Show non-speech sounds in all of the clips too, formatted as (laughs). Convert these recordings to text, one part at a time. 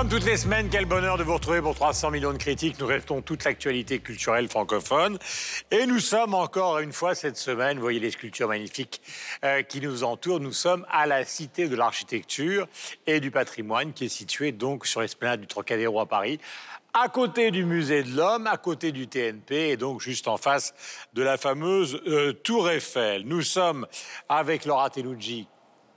Comme toutes les semaines, quel bonheur de vous retrouver pour 300 millions de critiques. Nous restons toute l'actualité culturelle francophone. Et nous sommes encore une fois cette semaine, vous voyez les sculptures magnifiques euh, qui nous entourent. Nous sommes à la Cité de l'Architecture et du Patrimoine qui est située donc sur l'esplanade du Trocadéro à Paris à côté du musée de l'homme, à côté du TNP et donc juste en face de la fameuse euh, Tour Eiffel. Nous sommes avec Laura Telucci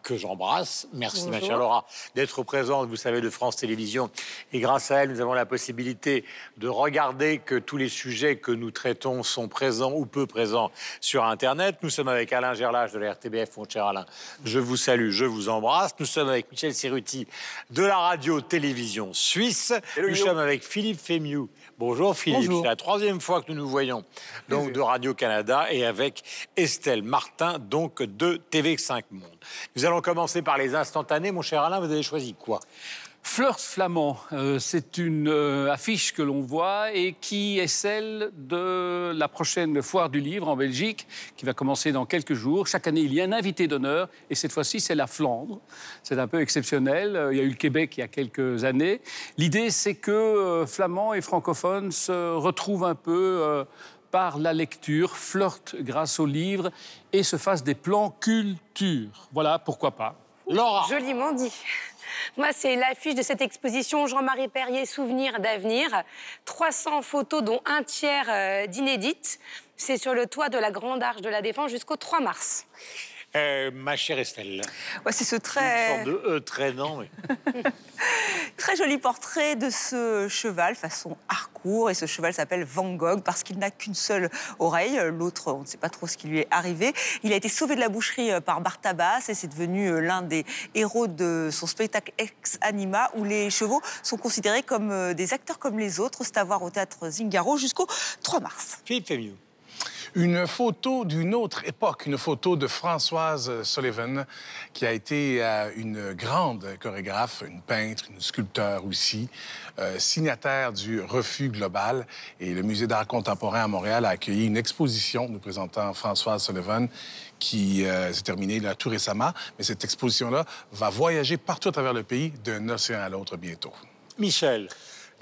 que j'embrasse. Merci, ma chère Laura, d'être présente, vous savez, de France Télévisions. Et grâce à elle, nous avons la possibilité de regarder que tous les sujets que nous traitons sont présents ou peu présents sur Internet. Nous sommes avec Alain Gerlach de la RTBF, mon cher Alain. Je vous salue, je vous embrasse. Nous sommes avec Michel Siruti de la radio-télévision suisse. nous sommes avec Philippe Fémiou Bonjour Philippe, c'est la troisième fois que nous nous voyons donc de Radio-Canada et avec Estelle Martin donc de TV5 Monde. Nous allons commencer par les instantanés. Mon cher Alain, vous avez choisi quoi? Flirt flamand, euh, c'est une euh, affiche que l'on voit et qui est celle de la prochaine foire du livre en Belgique, qui va commencer dans quelques jours. Chaque année, il y a un invité d'honneur, et cette fois-ci, c'est la Flandre. C'est un peu exceptionnel. Euh, il y a eu le Québec il y a quelques années. L'idée, c'est que flamands et francophones se retrouvent un peu par la lecture, flirtent grâce au livre et se fassent des plans culture. Voilà, pourquoi pas. Laura. Joliment dit. Moi, c'est l'affiche de cette exposition Jean-Marie Perrier, Souvenirs d'avenir. 300 photos, dont un tiers euh, d'inédites. C'est sur le toit de la Grande Arche de la Défense jusqu'au 3 mars. Euh, ma chère Estelle. Ouais, c'est ce très. Une sorte de E traînant. (laughs) très joli portrait de ce cheval façon Harcourt. Et ce cheval s'appelle Van Gogh parce qu'il n'a qu'une seule oreille. L'autre, on ne sait pas trop ce qui lui est arrivé. Il a été sauvé de la boucherie euh, par Bartabas et c'est devenu euh, l'un des héros de son spectacle Ex Anima où les chevaux sont considérés comme des acteurs comme les autres. C'est à voir au théâtre Zingaro jusqu'au 3 mars. Philippe Fémieux. Une photo d'une autre époque, une photo de Françoise Sullivan, qui a été euh, une grande chorégraphe, une peintre, une sculpteur aussi, euh, signataire du Refus global. Et le Musée d'art contemporain à Montréal a accueilli une exposition nous présentant Françoise Sullivan qui euh, s'est terminée là, tout récemment. Mais cette exposition-là va voyager partout à travers le pays d'un océan à l'autre bientôt. Michel.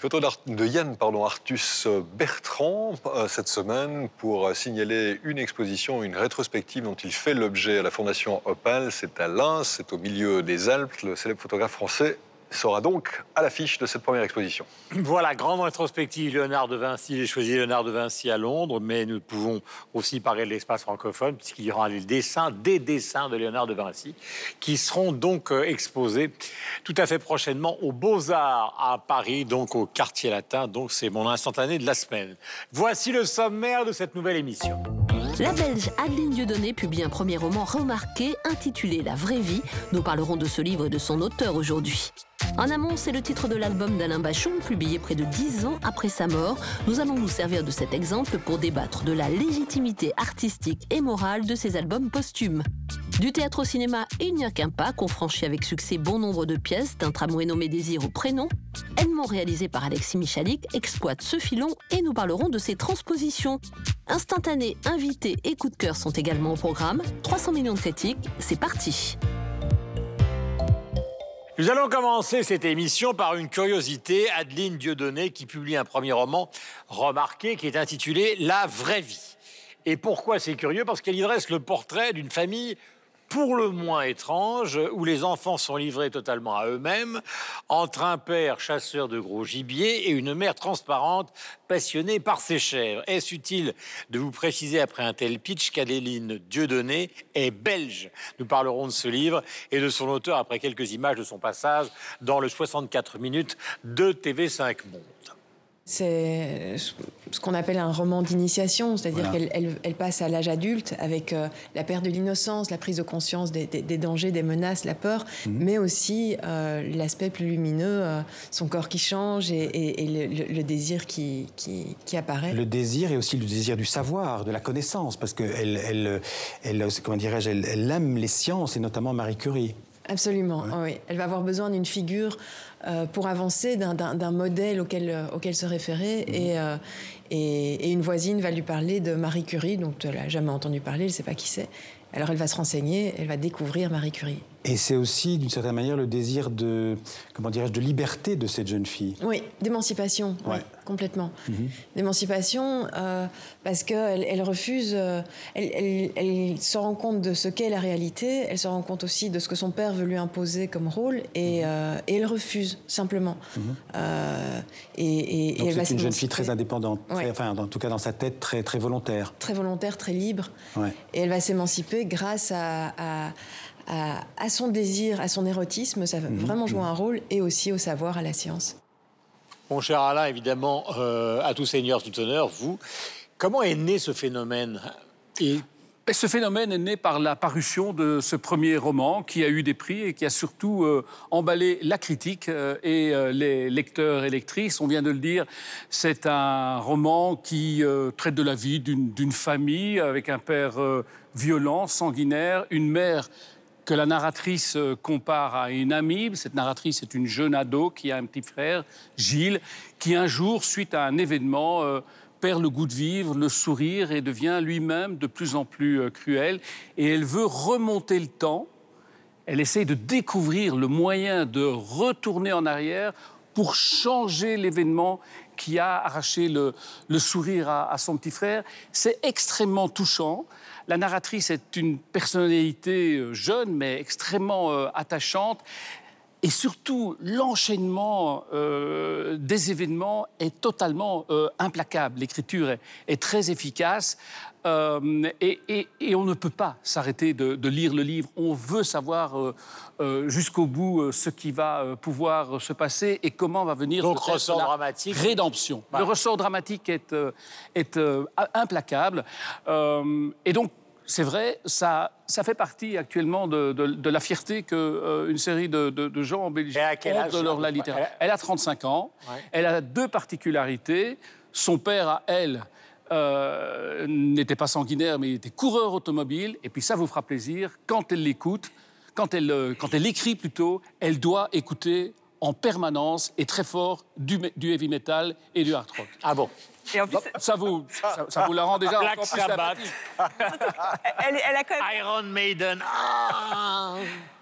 Photo de Yann pardon, Artus Bertrand euh, cette semaine pour euh, signaler une exposition, une rétrospective dont il fait l'objet à la Fondation Opal. C'est à Lens, c'est au milieu des Alpes. Le célèbre photographe français sera donc à l'affiche de cette première exposition. Voilà, grande rétrospective Léonard de Vinci. J'ai choisi Léonard de Vinci à Londres, mais nous pouvons aussi parler de l'espace francophone, puisqu'il y aura des dessins, des dessins de Léonard de Vinci, qui seront donc euh, exposés tout à fait prochainement aux Beaux-Arts à Paris, donc au quartier latin. Donc c'est mon instantané de la semaine. Voici le sommaire de cette nouvelle émission. La Belge Adeline Dieudonné publie un premier roman remarqué intitulé La vraie vie. Nous parlerons de ce livre et de son auteur aujourd'hui. En amont, c'est le titre de l'album d'Alain Bachon, publié près de dix ans après sa mort. Nous allons nous servir de cet exemple pour débattre de la légitimité artistique et morale de ces albums posthumes. Du théâtre au cinéma, il n'y a qu'un pas, qu'on franchit avec succès bon nombre de pièces, d'un tramway nommé Désir au prénom. Edmond, réalisé par Alexis Michalik, exploite ce filon et nous parlerons de ses transpositions. Instantanés, invités et coups de cœur sont également au programme. 300 millions de critiques, c'est parti. Nous allons commencer cette émission par une curiosité. Adeline Dieudonné qui publie un premier roman remarqué qui est intitulé La vraie vie. Et pourquoi c'est curieux? Parce qu'elle y dresse le portrait d'une famille pour le moins étrange, où les enfants sont livrés totalement à eux-mêmes, entre un père chasseur de gros gibier et une mère transparente passionnée par ses chèvres. Est-ce utile de vous préciser après un tel pitch qu'Adéline Dieudonné est belge? Nous parlerons de ce livre et de son auteur après quelques images de son passage dans le 64 minutes de TV5 Monde. C'est ce qu'on appelle un roman d'initiation, c'est-à-dire qu'elle elle, passe à l'âge adulte avec euh, la perte de l'innocence, la prise de conscience des, dangers, des menaces, la peur, mhm. mais aussi euh, l'aspect plus lumineux, euh, son corps qui change et, le, désir qui, qui, apparaît. Le désir et aussi le désir du savoir, de la connaissance, parce qu'elle, elle, elle, comment dirais-je, elle, aime les sciences et notamment Marie Curie. Absolument, oui. Elle va avoir besoin d'une figure euh, pour avancer d'un modèle auquel, euh, auquel se référer. Mhm. Euh, et, et, une voisine va lui parler de Marie Curie, donc elle n'a jamais entendu parler, elle ne sait pas qui c'est. Alors elle va se renseigner, elle va découvrir Marie Curie. Et c'est aussi, d'une certaine manière, le désir de, comment dirais-je, de liberté de cette jeune fille. Oui, d'émancipation, ouais. complètement. Mhm. D'émancipation, euh, parce qu'elle elle refuse, euh, elle, elle, se rend compte de ce qu'est la réalité, elle se rend compte aussi de ce que son père veut lui imposer comme rôle, et, mhm. euh, et elle refuse, simplement. Mhm. et, Donc c'est une jeune fille très indépendante, enfin, en tout cas dans sa tête, très, très volontaire. Très volontaire, très libre. Et elle va s'émanciper grâce à, à à, son désir, à son érotisme, ça va mhm. vraiment jouer un rôle, et aussi au savoir, à la science. Mon cher Alain, évidemment, euh, à tout seigneur, tout honneur, vous, comment est né ce phénomène? Et... Ce phénomène est né par la parution de ce premier roman qui a eu des prix et qui a surtout euh, emballé la critique euh, et les lecteurs et lectrices. On vient de le dire, c'est un roman qui traite de la vie d'une famille avec un père violent, sanguinaire, une mère que la narratrice euh, compare à une amie. Cette narratrice est une jeune ado qui a un petit frère, Gilles, qui un jour, suite à un événement, euh, perd le goût de vivre, le sourire et devient lui-même de plus en plus euh, cruel. Et elle veut remonter le temps. Elle essaye de découvrir le moyen de retourner en arrière pour changer l'événement qui a arraché le, sourire à, son petit frère. C'est extrêmement touchant. La narratrice est une personnalité euh, jeune, mais extrêmement euh, attachante. Et surtout, l'enchaînement euh, des événements est totalement implacable. L'écriture est, très efficace. Euh, et, on ne peut pas s'arrêter de, lire le livre. On veut savoir euh, euh, jusqu'au bout ce qui va pouvoir se passer et comment va venir Donc, ressort la dramatique. rédemption. Le ressort dramatique est, est implacable. et donc, c'est vrai, ça, ça fait partie actuellement de, la fierté qu'une série de, gens en Belgique ont de leur la littérature. Elle a 35 ans. Elle a deux particularités. Son père, à elle, euh, n'était pas sanguinaire, mais il était coureur automobile. Et puis ça vous fera plaisir, quand elle l'écoute, quand elle, euh, quand elle écrit plutôt, elle doit écouter en permanence et très fort du, du heavy metal et du hard rock. Ah bon et en plus, ça, vous, ça, vous la rend déjà Black encore plus sympathique. (laughs) elle, elle, a quand même... Iron Maiden. Ah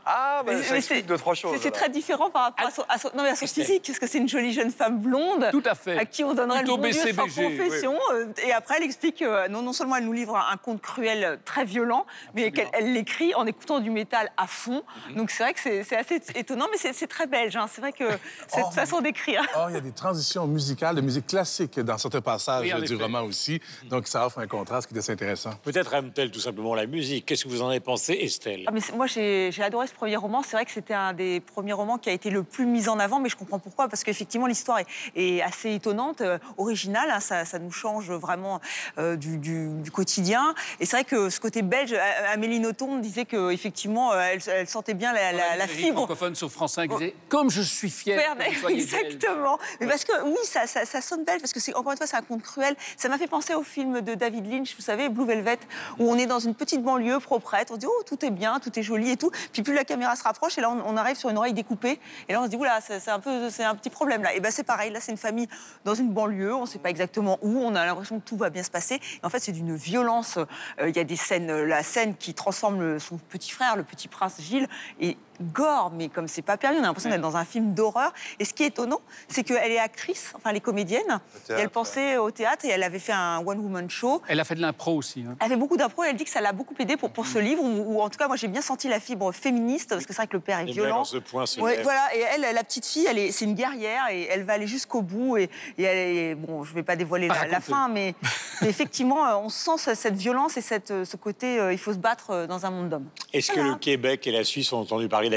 ah, bah, c'est deux, trois choses. C'est très différent par rapport à son, non, mais à son (laughs) physique, parce que c'est une jolie jeune femme blonde. Tout à fait. À qui on donnerait le bon Dieu sans confession. Euh, et après, elle explique que euh, non, non seulement elle nous livre un, conte cruel euh, très violent, mais qu'elle l'écrit en écoutant du métal à fond. Mhm. Donc c'est vrai que c'est assez étonnant, mais c'est très belge. Hein. C'est vrai que (laughs) cette oh, façon d'écrire. Oh, il y a des transitions musicales, de musique classique dans certains passages du roman aussi. Donc ça offre un contraste qui est assez intéressant. Peut-être aime-t-elle tout simplement la musique. Qu'est-ce que vous en avez pensé, Estelle? Ah, mais Moi, j'ai adoré ce premier roman. C'est vrai que c'était un des premiers romans qui a été le plus mis en avant, mais je comprends pourquoi, parce qu'effectivement, l'histoire est, assez étonnante, euh, originale, hein, ça, nous change vraiment euh, du, quotidien. Et c'est vrai que ce côté belge, Amélie Nothomb disait qu'effectivement, elle, elle sentait bien la, la, la fibre. francophone sur France 5 disait Comme je suis fière. Exactement. Mais parce que oui, ça, ça, sonne belge, parce que c'est encore une fois, c'est un conte cruel. Ça m'a fait penser au film de David Lynch, vous savez, Blue Velvet, où on est dans une petite banlieue proprette, on dit Oh, tout est bien, tout est joli et tout. Puis plus la caméra se rapproche, et là, on, arrive sur une oreille découpée. Et là, on se dit, oula, c'est un, peu, un petit problème là. Et ben c'est pareil, là, c'est une famille dans une banlieue, on ne sait pas exactement où, on a l'impression que tout va bien se passer. Et en fait, c'est d'une violence. Euh, il y a des scènes, la scène qui transforme son petit frère, le petit prince Gilles, et gore, mais comme c'est pas permis, on a l'impression d'être dans un film d'horreur. Et ce qui est étonnant, c'est qu'elle est actrice, enfin elle est comédienne, et elle pensait au théâtre et elle avait fait un one-woman show. Elle a fait de l'impro aussi. Hein. Elle fait beaucoup d'impro et elle dit que ça l'a beaucoup aidé pour, pour ce livre, ou, en tout cas moi j'ai bien senti la fibre féministe, parce que c'est vrai que le père est violent. Ce point, voilà, et elle, la petite fille, elle c'est une guerrière et elle va aller jusqu'au bout. Et, et elle bon, je vais pas dévoiler la, fin, mais, effectivement, euh, on sent cette violence et cette, ce côté, euh, il faut se battre euh, dans un monde d'hommes. Est-ce que le Québec et la Suisse ont entendu parler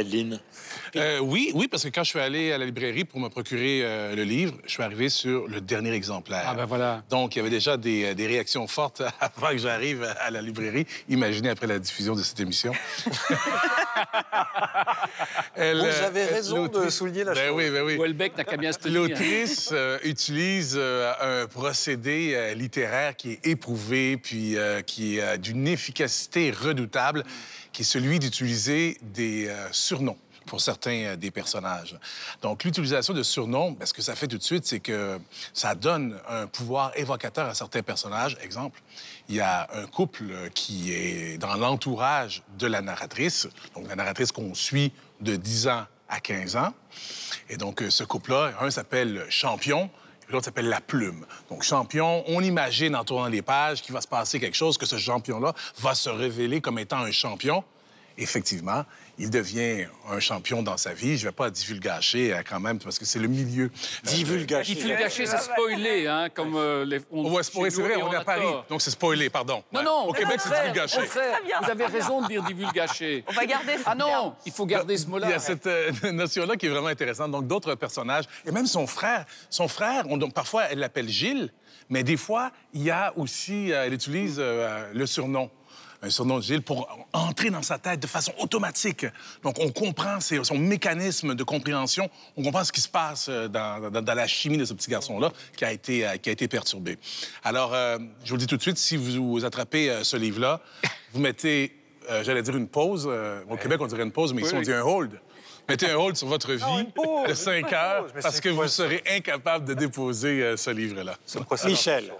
euh, oui, oui, parce que quand je suis allé à la librairie pour me procurer euh, le livre, je suis arrivé sur le dernier exemplaire. Ah ben voilà. Donc, il y avait déjà des, euh, des réactions fortes (laughs) avant que j'arrive à la librairie. Imaginez après la diffusion de cette émission. (laughs) Vous avez raison de souligner la ben chose. Oui, ben oui. Welbeck n'a qu'à bien se L'autrice utilise un procédé littéraire qui est éprouvé, puis qui est d'une efficacité redoutable qui est celui d'utiliser des euh, surnoms pour certains euh, des personnages. Donc, l'utilisation de surnoms, ben, ce que ça fait tout de suite, c'est que ça donne un pouvoir évocateur à certains personnages. Exemple, il y a un couple qui est dans l'entourage de la narratrice, donc la narratrice qu'on suit de 10 ans à 15 ans. Et donc, euh, ce couple-là, un s'appelle Champion, l'autre s'appelle La Plume. Donc, Champion, on imagine en tournant les pages qu'il va se passer quelque chose, que ce champion-là va se révéler comme étant un champion. Effectivement, il devient un champion dans sa vie. Je ne vais pas divulgacher euh, quand même, parce que c'est le milieu. Divulgacher. Divulgacher, c'est spoiler, hein, comme euh, les. on- Ouais, c'est vrai, et on est à Paris, tort. donc c'est spoiler, pardon. Non, Ouais. non. Au Québec, c'est divulgacher. Vous avez raison de dire divulgacher. On va garder ce Ah non, terme. il faut garder ce mot-là. Il y a cette euh, (laughs) notion-là qui est vraiment intéressante. Donc, d'autres personnages, et même son frère. Son frère, on- donc, parfois, elle l'appelle Gilles, mais des fois, il y a aussi, euh, elle utilise euh, le surnom. Un surnom de Gilles pour entrer dans sa tête de façon automatique. Donc, on comprend ses- son mécanisme de compréhension, on comprend ce qui se passe euh, dans, dans- la chimie de ce petit garçon-là qui, a été, euh, qui a été perturbé. Alors, euh, je vous le dis tout de suite, si vous attrapez euh, ce livre-là, vous mettez, euh, j'allais dire une pause. euh, au Québec, on dirait une pause, mais ici, on dit un hold. Mettez un hold sur votre vie pause, de 5 heures parce que quoi vous serez incapable de déposer euh, ce livre-là. Michel.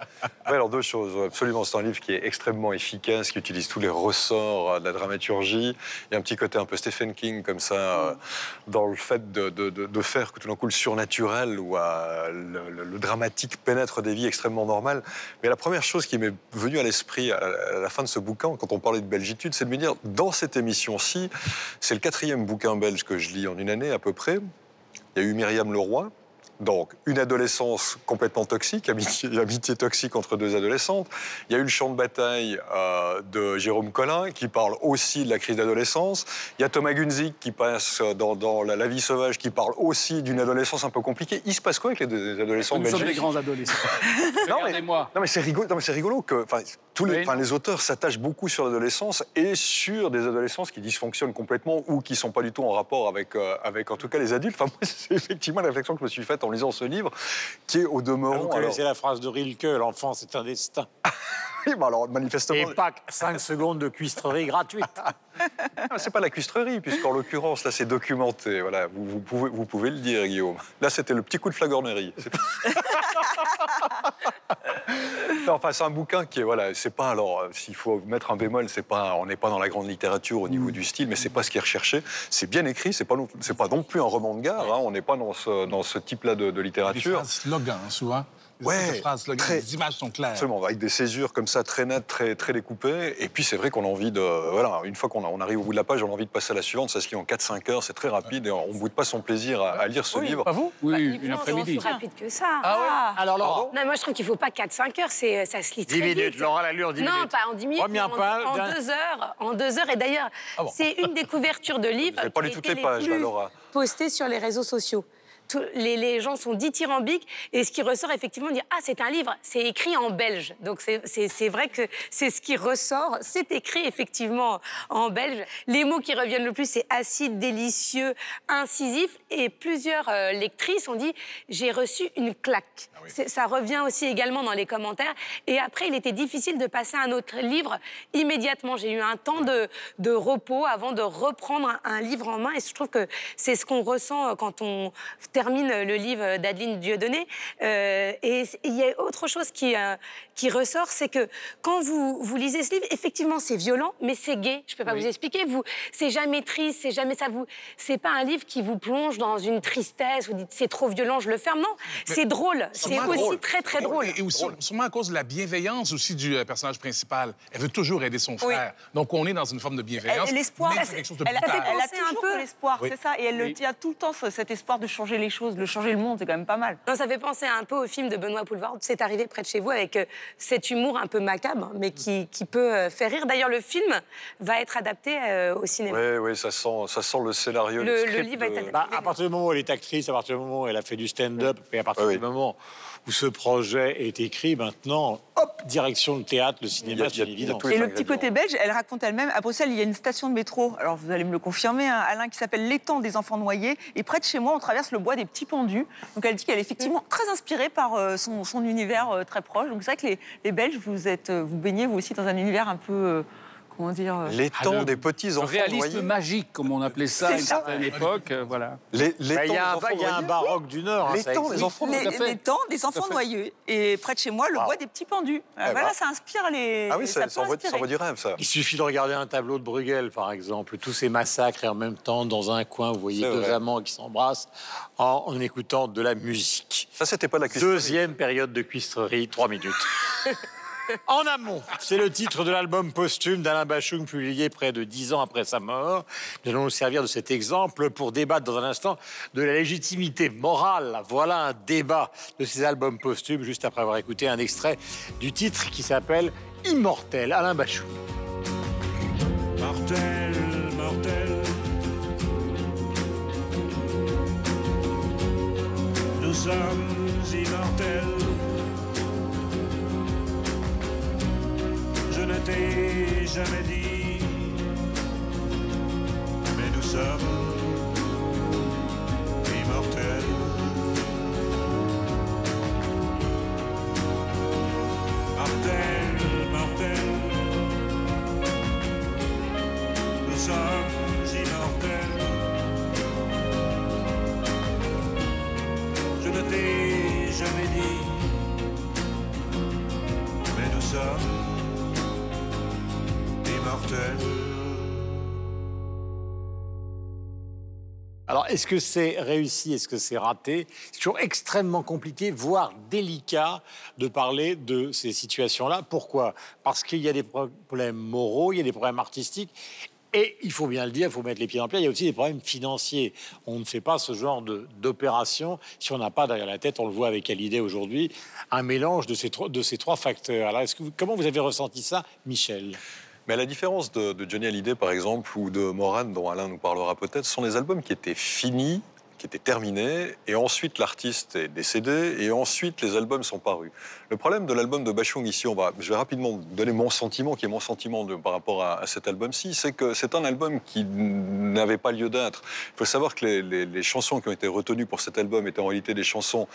Alors deux choses. Absolument, c'est un livre qui est extrêmement efficace, qui utilise tous les ressorts de la dramaturgie. Il y a un petit côté un peu Stephen King comme ça, dans le fait de, de- de- de faire que tout d'un coup le surnaturel ou le, le- le dramatique pénètre des vies extrêmement normales. Mais la première chose qui m'est venue à l'esprit à, à la fin de ce bouquin, quand on parlait de belgitude, c'est de dans cette émission-ci, c'est le quatrième bouquin belge que je lis en une année à peu près. Il y a eu Myriam Leroy. Donc, une adolescence complètement toxique, amitié, (laughs) amitié toxique entre deux adolescentes. Il y a eu le champ de bataille euh, de Jérôme Collin, qui parle aussi de la crise d'adolescence. Il y a Thomas Gunzig, qui passe dans, dans la, La vie sauvage, qui parle aussi d'une adolescence un peu compliquée. Il se passe quoi avec les, deux adolescents Nous sommes des grands adolescents. (laughs) Non, mais- Regardez-moi. non, mais c'est rigolo, non, mais c'est rigolo que tous les, Oui. les auteurs s'attachent beaucoup sur l'adolescence et sur des adolescences qui dysfonctionnent complètement ou qui sont pas du tout en rapport avec, euh, avec en tout cas les adultes. Enfin, (laughs) c'est effectivement la réflexion que je me suis faite en lisant ce livre, qui est au Ah, demeurant. Vous connaissez la phrase de Rilke, l'enfant c'est un destin. (laughs) Oui, bah alors manifestement. Et pas 5 secondes de cuistrerie gratuite. Ah, C'est pas la cuistrerie, puisqu'en l'occurrence, là, c'est documenté. Voilà, vous, vous pouvez, vous pouvez le dire, Guillaume. Là, c'était le petit coup de flagornerie. C'est- (laughs) Non, enfin, c'est un bouquin qui est, voilà, c'est pas, alors, euh, s'il faut mettre un bémol, c'est pas, on n'est pas dans la grande littérature au niveau du style, mais c'est pas ce qui est recherché. C'est bien écrit, c'est pas, c'est pas non plus un roman de gare, hein, on n'est pas dans ce, dans ce type-là de, de littérature. phrases slogans, souvent. Ouais, phrases slogans. très- Les images sont claires. Absolument, avec des césures comme ça, très nettes, très, très découpées. Et puis, c'est vrai qu'on a envie de. Voilà, une fois qu'on on arrive au bout de la page, on a envie de passer à la suivante. Ça se lit en 4-5 heures, c'est très rapide et on ne boude pas son plaisir à, à lire ce livre. Pas vous? Oui, Bah, une il faut- après-midi. Plus rapide que ça. Ah, Alors Laurent, Non, moi je trouve qu'il faut pas 4-5 heures, c'est, ça se lit 10 très minutes. vite. Laurent l'a lu en 10 non, minutes. pas en 10 minutes, Première en, page en d'un- deux heures. En deux heures. Et d'ailleurs, Ah bon. c'est une des couvertures de livres Vous n'avez pas lu a toutes les pages, plus là, Laura. postées sur les réseaux sociaux. Les, les gens sont dithyrambiques et ce qui ressort effectivement, dire ah c'est un livre, c'est écrit en belge. Donc c'est- vrai que c'est ce qui ressort, c'est écrit effectivement en belge. Les mots qui reviennent le plus c'est acide, délicieux, incisif et plusieurs euh, lectrices ont dit j'ai reçu une claque. C'est- Ça revient aussi également dans les commentaires. Et après, il était difficile de passer à un autre livre immédiatement. J'ai eu un temps de, de repos avant de reprendre un, un livre en main. Et je trouve que c'est ce qu'on ressent euh, quand on termine le livre d'Adeline Dieudonné. Euh, et il y a autre chose qui, euh, qui ressort, c'est que quand vous, vous lisez ce livre, effectivement, c'est violent, mais c'est gai. Je peux pas vous expliquer. Vous, c'est jamais triste, c'est jamais ça vous. C'est pas un livre qui vous plonge dans une tristesse. Vous dites c'est trop violent, je le ferme. Non, c'est drôle. C'est aussi drôle. très très drôle. Et, et aussi, sûrement à cause de la bienveillance aussi du euh, personnage principal. Elle veut toujours aider son frère. Donc on est dans une forme de bienveillance. Elle- L'espoir, elle, a- brutal. elle a toujours l'espoir, Oui. c'est ça. Et elle le tient tout le temps, ce- cet espoir de changer les choses, de changer le monde, c'est quand même pas mal. Non, ça fait penser un peu au film de Benoît Poulvard, C'est arrivé près de chez vous, avec euh, cet humour un peu macabre, mais qui, qui peut euh, faire rire. D'ailleurs, le film va être adapté euh, au cinéma. Oui, oui, ça sent, ça sent le scénario. Le- le livre est de- adapté. Bah, à partir du moment où elle est actrice, à partir du moment où elle a fait du stand-up, et à partir Oui, du oui. moment où ce projet est écrit, maintenant, hop, direction le théâtre, le cinéma, c'est il y a- une il y a évidence. tous les Et le petit côté belge, elle raconte elle-même, à Bruxelles, il y a une station de métro, alors vous allez me le confirmer, hein, Alain, qui s'appelle l'étang des enfants noyés. Et près de chez moi, on traverse le bois des petits pendus. Donc elle dit qu'elle est effectivement très inspirée par euh, son, univers euh, très proche. Donc c'est vrai que les, Belges, euh, vous baignez vous aussi dans un univers un peu... euh, comment dire Les Ah, temps le- des petits Le enfants réalisme noyés. magique, comme on appelait ça à une époque. euh, voilà. Les, les Bah, Il y a, un, temps des il y a un baroque du Nord. hein, Les temps des enfants les, temps des enfants noyeux. Et près de chez moi, le Wow. bois des petits pendus. Euh, Eh voilà, ben. ça inspire les. Ah oui, ça, ça envoie, ça inspirer. envoie du rêve, ça. Il suffit de regarder un tableau de Bruegel, par exemple, tous ces massacres et en même temps, dans un coin, vous voyez deux vrai. amants qui s'embrassent en, en écoutant de la musique. Ça, c'était pas la. Deuxième période de cuistrerie, trois minutes. (laughs) (laughs) En amont, c'est le titre de l'album posthume d'Alain Bachung, publié près de dix ans après sa mort. Nous allons nous servir de cet exemple pour débattre dans un instant de la légitimité morale. Voilà un débat de ces albums posthumes, juste après avoir écouté un extrait du titre qui s'appelle Immortel, Alain Bachung. Mortel, mortel. Nous sommes immortels. Je ne t'ai jamais dit, mais nous sommes est-ce que c'est réussi? Est-ce que c'est raté? C'est toujours extrêmement compliqué, voire délicat, de parler de ces situations-là. Pourquoi? Parce qu'il y a des problèmes moraux, il y a des problèmes artistiques. Et il faut bien le dire, il faut mettre les pieds dans le plat, il y a aussi des problèmes financiers. On ne fait pas ce genre d'opération si on n'a pas derrière la tête, on le voit avec Hallyday aujourd'hui, un mélange de ces, trois- de ces trois facteurs. Alors, est-ce que vous- comment vous avez ressenti ça, Michel? Mais à la différence de, Johnny Hallyday, par exemple, ou de Moran, dont Alain nous parlera peut-être, ce sont des albums qui étaient finis, qui étaient terminés, et ensuite l'artiste est décédé, et ensuite les albums sont parus. Le problème de l'album de Bachung ici, on va, je vais rapidement donner mon sentiment, qui est mon sentiment par rapport à, cet album-ci, c'est que c'est un album qui n'avait pas lieu d'être. Il faut savoir que les, les- les chansons qui ont été retenues pour cet album étaient en réalité des chansons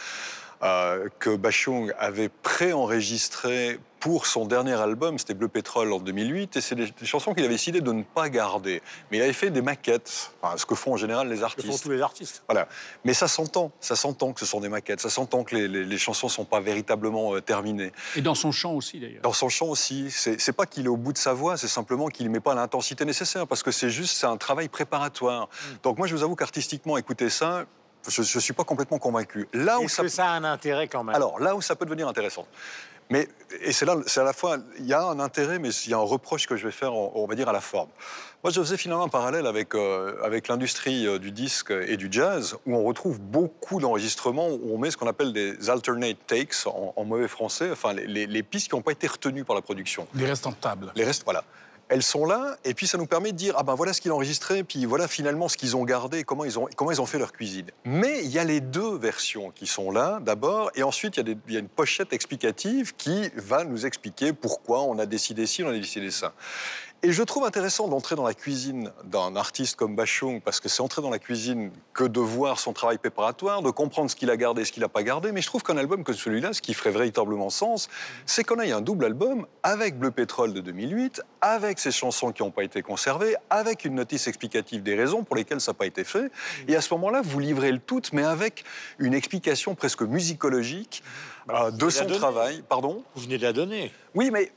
euh, que Bachung avait pré-enregistrées pour son dernier album, c'était Bleu Pétrole en 2008, et c'est des, des chansons qu'il avait décidé de ne pas garder. Mais il avait fait des maquettes, enfin, ce que font en général les Que font artistes. tous les artistes Voilà. Mais ça s'entend, ça s'entend que ce sont des maquettes, ça s'entend que les, les- les chansons ne sont pas véritablement euh, terminées. Et dans son chant aussi, d'ailleurs. Dans son chant aussi, c'est c'est pas qu'il est au bout de sa voix, c'est simplement qu'il ne met pas l'intensité nécessaire, parce que c'est juste, c'est un travail préparatoire. Donc moi, je vous avoue qu'artistiquement, écouter ça, je ne suis pas complètement convaincu. Là où ça que ça a un intérêt quand même? Alors là où ça peut devenir intéressant. Mais, et c'est là, c'est à la fois, il y a un intérêt, mais il y a un reproche que je vais faire, en- on va dire, à la forme. Moi, je faisais finalement un parallèle avec, euh, avec l'industrie euh, du disque et du jazz, où on retrouve beaucoup d'enregistrements, où on met ce qu'on appelle des alternate takes, en, en mauvais français, enfin, les, les- les pistes qui n'ont pas été retenues par la production. Les restants de table. Les restes, voilà. Elles sont là, et puis ça nous permet de dire ah ben voilà ce qu'ils enregistré, puis voilà finalement ce qu'ils ont gardé, comment ils ont, comment ils ont fait leur cuisine. Mais il y a les deux versions qui sont là d'abord, et ensuite il y, y a une pochette explicative qui va nous expliquer pourquoi on a décidé ci, on a décidé ça. Et je trouve intéressant d'entrer dans la cuisine d'un artiste comme Bachung, parce que c'est entrer dans la cuisine que de voir son travail préparatoire, de comprendre ce qu'il a gardé et ce qu'il n'a pas gardé. Mais je trouve qu'un album comme celui-là, ce qui ferait véritablement sens, c'est qu'on ait un double album avec Bleu Pétrole de 2008, avec ces chansons qui n'ont pas été conservées, avec une notice explicative des raisons pour lesquelles ça n'a pas été fait. Et à ce moment-là, vous livrez le tout, mais avec une explication presque musicologique euh, de son travail. Pardon? Vous venez de la donner. Oui, mais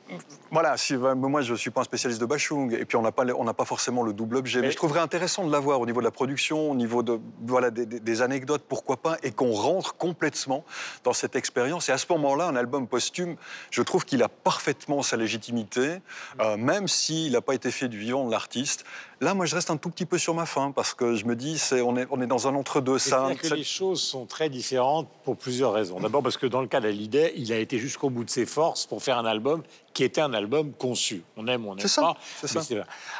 voilà, si, euh, moi je ne suis pas un spécialiste de Bachung, et puis on n'a pas, on pas forcément le double objet. Mais, Mais- je trouverais intéressant de l'avoir au niveau de la production, au niveau de, voilà, des, anecdotes, pourquoi pas, et qu'on rentre complètement dans cette expérience. Et à ce moment-là, un album posthume, je trouve qu'il a parfaitement sa légitimité, euh, même s'il n'a pas été fait du vivant de l'artiste. Là, moi, je reste un tout petit peu sur ma faim, parce que je me dis, c'est, on, est, on est dans un entre-deux. Ça, que ça- les choses sont très différentes pour plusieurs raisons. D'abord parce que dans le cas d'Hallyday, il a été jusqu'au bout de ses forces pour faire un album qui était un album conçu. On aime on n'aime ça, pas. ça.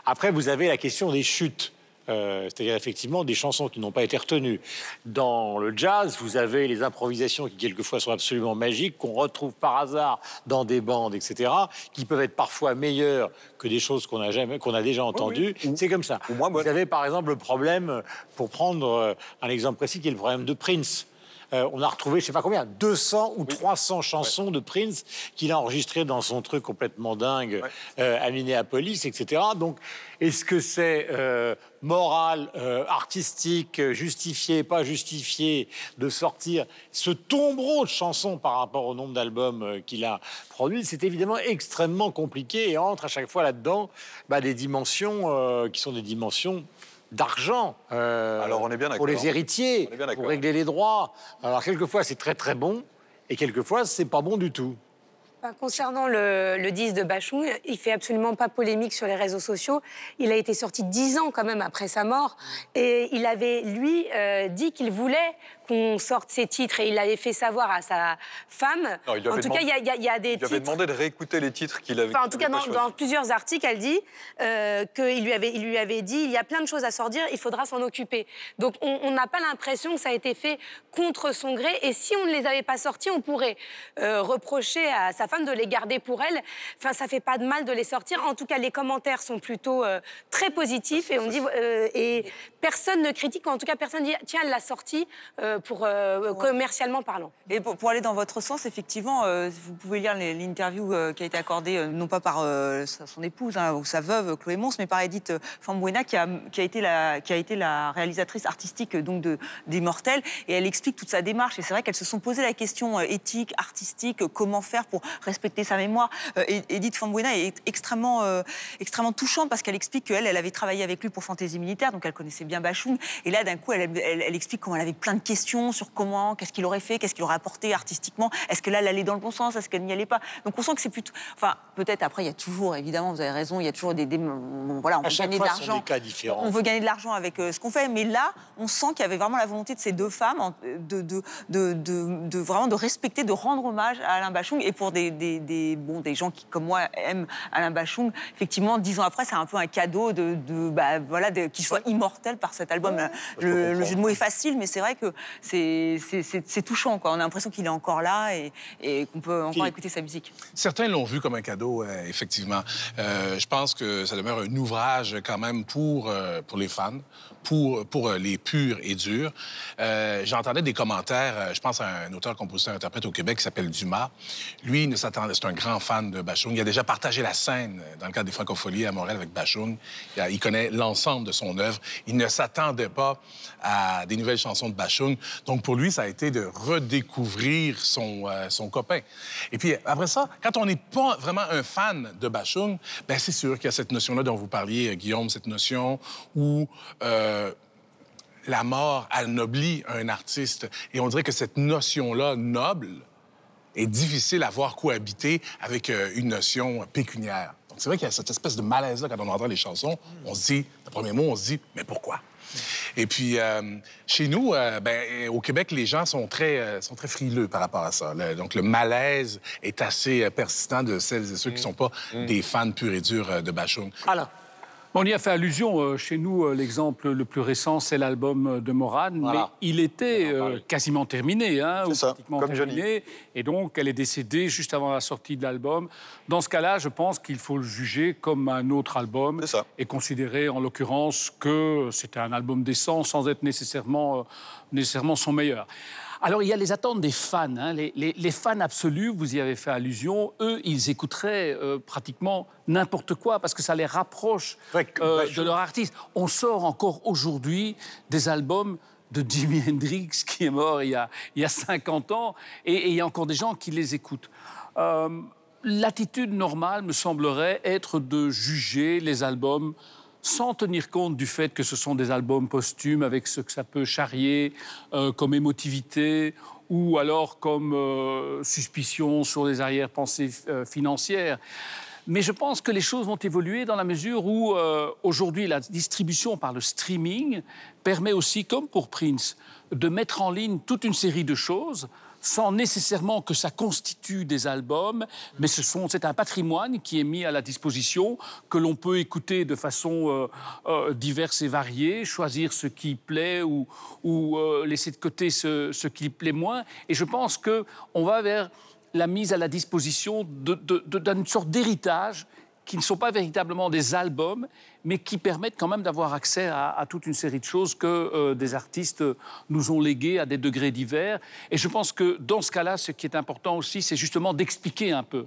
Après, vous avez la question des chutes. Euh, c'est-à-dire effectivement des chansons qui n'ont pas été retenues. Dans le jazz, vous avez les improvisations qui quelquefois sont absolument magiques, qu'on retrouve par hasard dans des bandes, etc., qui peuvent être parfois meilleures que des choses qu'on a jamais, qu'on a déjà entendues. oui. C'est comme ça. moins vous avez par exemple le problème, pour prendre euh, un exemple précis, qui est le problème de Prince. Euh, on a retrouvé, je sais pas combien, 200 ou 300 chansons de Prince qu'il a enregistrées dans son truc complètement dingue euh, à Minneapolis, etc. Donc, est-ce que c'est euh, moral, artistique, justifié, pas justifié de sortir ce tombereau de chansons par rapport au nombre d'albums qu'il a produits? C'est évidemment extrêmement compliqué et entre à chaque fois là-dedans bah, des dimensions qui sont des dimensions d'argent euh, Alors, on est bien pour les héritiers, On est bien d'accord. pour régler les droits. Alors quelquefois c'est très très bon et quelquefois c'est pas bon du tout. Enfin, concernant le, le 10 de Bachung, il fait absolument pas polémique sur les réseaux sociaux. Il a été sorti dix ans quand même après sa mort. Et il avait, lui, euh, dit qu'il voulait qu'on sorte ses titres. Et il avait fait savoir à sa femme. Non, il lui en tout cas, il y, a- il y a- il y a des Il lui avait titres. demandé de réécouter les titres qu'il avait. Enfin, en tout cas, dans, plusieurs articles, elle dit euh, qu'il lui, avait, il lui avait dit il y a plein de choses à sortir, il faudra s'en occuper. Donc, on n'a pas l'impression que ça a été fait contre son gré. Et si on ne les avait pas sortis, on pourrait euh, reprocher à sa femme de les garder pour elle. Enfin, ça fait pas de mal de les sortir. En tout cas, les commentaires sont plutôt euh, très positifs et on dit et personne ne critique. En tout cas, personne dit tiens, elle l'a sorti pour euh, commercialement parlant. Et pour, pour aller dans votre sens, effectivement, euh, vous pouvez lire l'interview euh, qui a été accordée, euh, non pas par euh, son épouse hein, ou sa veuve, Chloé Mons, mais par Edith euh, Fambuena, qui a, qui, a été la, qui a été la réalisatrice artistique euh, donc de, d'Immortel. Et elle explique toute sa démarche. Et c'est vrai qu'elles se sont posé la question euh, éthique, artistique, euh, comment faire pour respecter sa mémoire. Euh, et- Edith Fambuena est extrêmement, euh, extrêmement touchante parce qu'elle explique qu'elle, elle avait travaillé avec lui pour Fantaisie Militaire, donc elle connaissait bien Bachung. Et là, d'un coup, elle, elle- elle explique comment elle avait plein de questions sur comment, qu'est-ce qu'il aurait fait, qu'est-ce qu'il aurait apporté artistiquement. Est-ce que là, elle allait dans le bon sens? Est-ce qu'elle n'y allait pas? Donc on sent que c'est plutôt. Enfin, peut-être après, il y a toujours, évidemment, vous avez raison, il y a toujours des. des- bon, voilà, on veut gagner fois, de l'argent. On veut gagner de l'argent avec euh, ce qu'on fait, mais là, on sent qu'il y avait vraiment la volonté de ces deux femmes en- de, de, de, de- vraiment de respecter, de rendre hommage à Alain Bachung. Et pour des, des, des- bon, des gens qui, comme moi, aiment Alain Bachung, effectivement, dix ans après, c'est un peu un cadeau de, de, bah, voilà, qu'il soit immortel par cet album. le, jeu de mots est facile, mais c'est vrai que c'est touchant. Quoi. On a l'impression qu'il est encore là et, et qu'on peut encore écouter sa musique. Certains l'ont vu comme un cadeau, euh, effectivement. Euh, je pense que ça demeure un ouvrage quand même pour, euh, pour les fans, pour, pour les purs et durs. J'entendais des commentaires, je pense à un auteur, compositeur, interprète au Québec qui s'appelle Dumas. Lui, il s'attendait, c'est un grand fan de Bachung. Il a déjà partagé la scène dans le cadre des Francopholies à Montréal avec Bachung. Il connaît l'ensemble de son œuvre. Il ne s'attendait pas à des nouvelles chansons de Bachung. Donc, pour lui, ça a été de redécouvrir son, euh, son copain. Et puis, après ça, quand on n'est pas vraiment un fan de Bachung, ben c'est sûr qu'il y a cette notion-là dont vous parliez, euh, Guillaume, cette notion où... euh, la mort anoblit un artiste. Et on dirait que cette notion-là, noble, est difficile à voir cohabiter avec une notion pécuniaire. Donc, c'est vrai qu'il y a cette espèce de malaise-là quand on entend les chansons. On se dit, le premier mot, on se dit, mais pourquoi? Et puis, euh, chez nous, euh, ben, au Québec, les gens sont très, euh, sont très frileux par rapport à ça. Le- donc, le malaise est assez persistant de celles et ceux qui ne sont pas des fans purs et durs de Bachung. On y a fait allusion. euh, Chez nous, euh, l'exemple le plus récent, c'est l'album de Morane. Voilà. Mais il était euh, quasiment terminé. Hein, ou ça, pratiquement comme terminé. Et donc, elle est décédée juste avant la sortie de l'album. Dans ce cas-là, je pense qu'il faut le juger comme un autre album. Et considérer, en l'occurrence, que c'était un album décent sans être nécessairement, euh, nécessairement son meilleur. Alors, il y a les attentes des fans. hein. Les, les- les fans absolus, vous y avez fait allusion, eux, ils écouteraient euh, pratiquement n'importe quoi parce que ça les rapproche Ouais, euh, Bachung- de leur artiste. On sort encore aujourd'hui des albums de Jimi (laughs) Hendrix qui est mort il y a, il y a 50 ans et, et il y a encore des gens qui les écoutent. Euh, L'attitude normale me semblerait être de juger les albums sans tenir compte du fait que ce sont des albums posthumes avec ce que ça peut charrier euh, comme émotivité ou alors comme euh, suspicion sur les arrière-pensées euh, financières. Mais je pense que les choses vont évoluer dans la mesure où aujourd'hui la distribution par le streaming permet aussi, comme pour Prince, de mettre en ligne toute une série de choses sans nécessairement que ça constitue des albums, mais ce sont, c'est un patrimoine qui est mis à la disposition, que l'on peut écouter de façon euh, euh, diverse et variée, choisir ce qui plaît ou, ou euh, laisser de côté ce, ce qui plaît moins. Et je pense qu'on va vers la mise à la disposition d'une sorte d'héritage qui ne sont pas véritablement des albums, mais qui permettent quand même d'avoir accès à, toute une série de choses que euh, des artistes nous ont léguées à des degrés divers. Et je pense que dans ce cas-là, ce qui est important aussi, c'est justement d'expliquer un peu.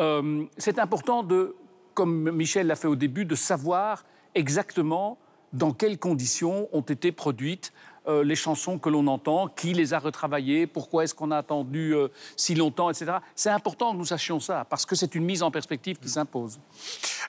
Euh, c'est important de, comme Michel l'a fait au début, de savoir exactement dans quelles conditions ont été produites euh, les chansons que l'on entend, qui les a retravaillées, pourquoi est-ce qu'on a attendu euh, si longtemps, etc. C'est important que nous sachions ça, parce que c'est une mise en perspective qui s'impose.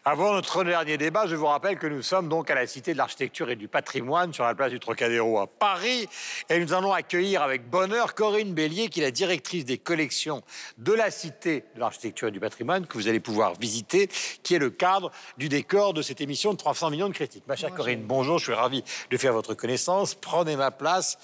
Avant notre dernier débat, je vous rappelle que nous sommes donc à la Cité de l'Architecture et du Patrimoine, sur la place du Trocadéro à Paris. Et nous allons accueillir avec bonheur Corinne Bélier, qui est la directrice des collections de la Cité de l'Architecture et du Patrimoine, que vous allez pouvoir visiter, qui est le cadre du décor de cette émission de 300 millions de critiques. Ma chère Corinne, bonjour, je suis ravi de faire votre connaissance. Prenez ma place.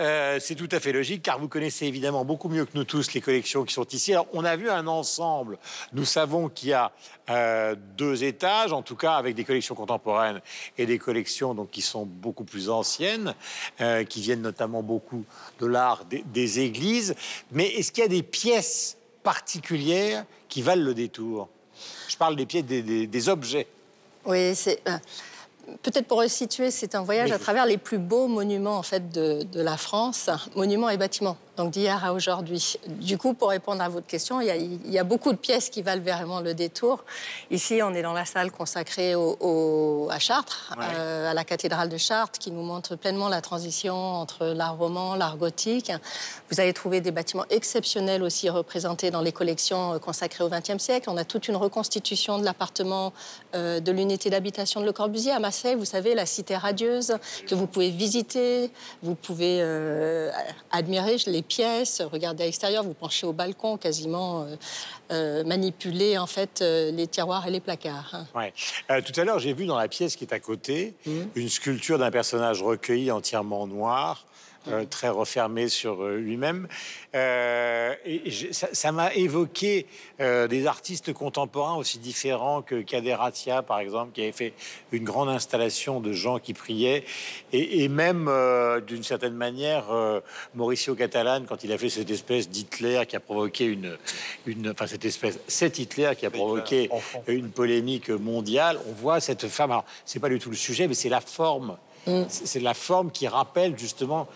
Euh, c'est tout à fait logique car vous connaissez évidemment beaucoup mieux que nous tous les collections qui sont ici. Alors, on a vu un ensemble. Nous savons qu'il y a euh, deux étages, en tout cas avec des collections contemporaines et des collections donc qui sont beaucoup plus anciennes, euh, qui viennent notamment beaucoup de l'art des, des églises. Mais est-ce qu'il y a des pièces particulières qui valent le détour? Je parle des pièces, des, des- des objets. Oui, c'est. Peut-être pour resituer, c'est un voyage à travers les plus beaux monuments en fait de, de la France, monuments et bâtiments, donc d'hier à aujourd'hui. Du coup, pour répondre à votre question, il y, a, il y a beaucoup de pièces qui valent vraiment le détour. Ici, on est dans la salle consacrée au, au- à Chartres, Ouais. euh, à la cathédrale de Chartres, qui nous montre pleinement la transition entre l'art roman, l'art gothique. Vous allez trouver des bâtiments exceptionnels aussi représentés dans les collections euh, consacrées au XXe siècle. On a toute une reconstitution de l'appartement euh, de l'unité d'habitation de Le Corbusier à Marseille. Vous savez, la cité radieuse que vous pouvez visiter. Vous pouvez euh, admirer les pièces, regarder à l'extérieur, vous penchez au balcon, quasiment euh, euh, manipuler en fait euh, les tiroirs et les placards. hein. Ouais. Euh, tout à l'heure, j'ai vu dans la pièce qui est à côté Mhm. une sculpture d'un personnage recueilli entièrement noir. Euh, très refermé sur euh, lui-même. Euh, ça m'a évoqué euh, des artistes contemporains aussi différents que Kader Atia, par exemple, qui avait fait une grande installation de gens qui priaient. Et, et même, d'une certaine manière, Mauricio Catalan, quand il a fait cette espèce d'Hitler qui a provoqué une, une... Enfin, cette espèce... Cet Hitler qui a provoqué une polémique mondiale. On voit cette femme. Alors, c'est pas du tout le sujet, mais c'est la forme. C'est c'est la forme qui rappelle justement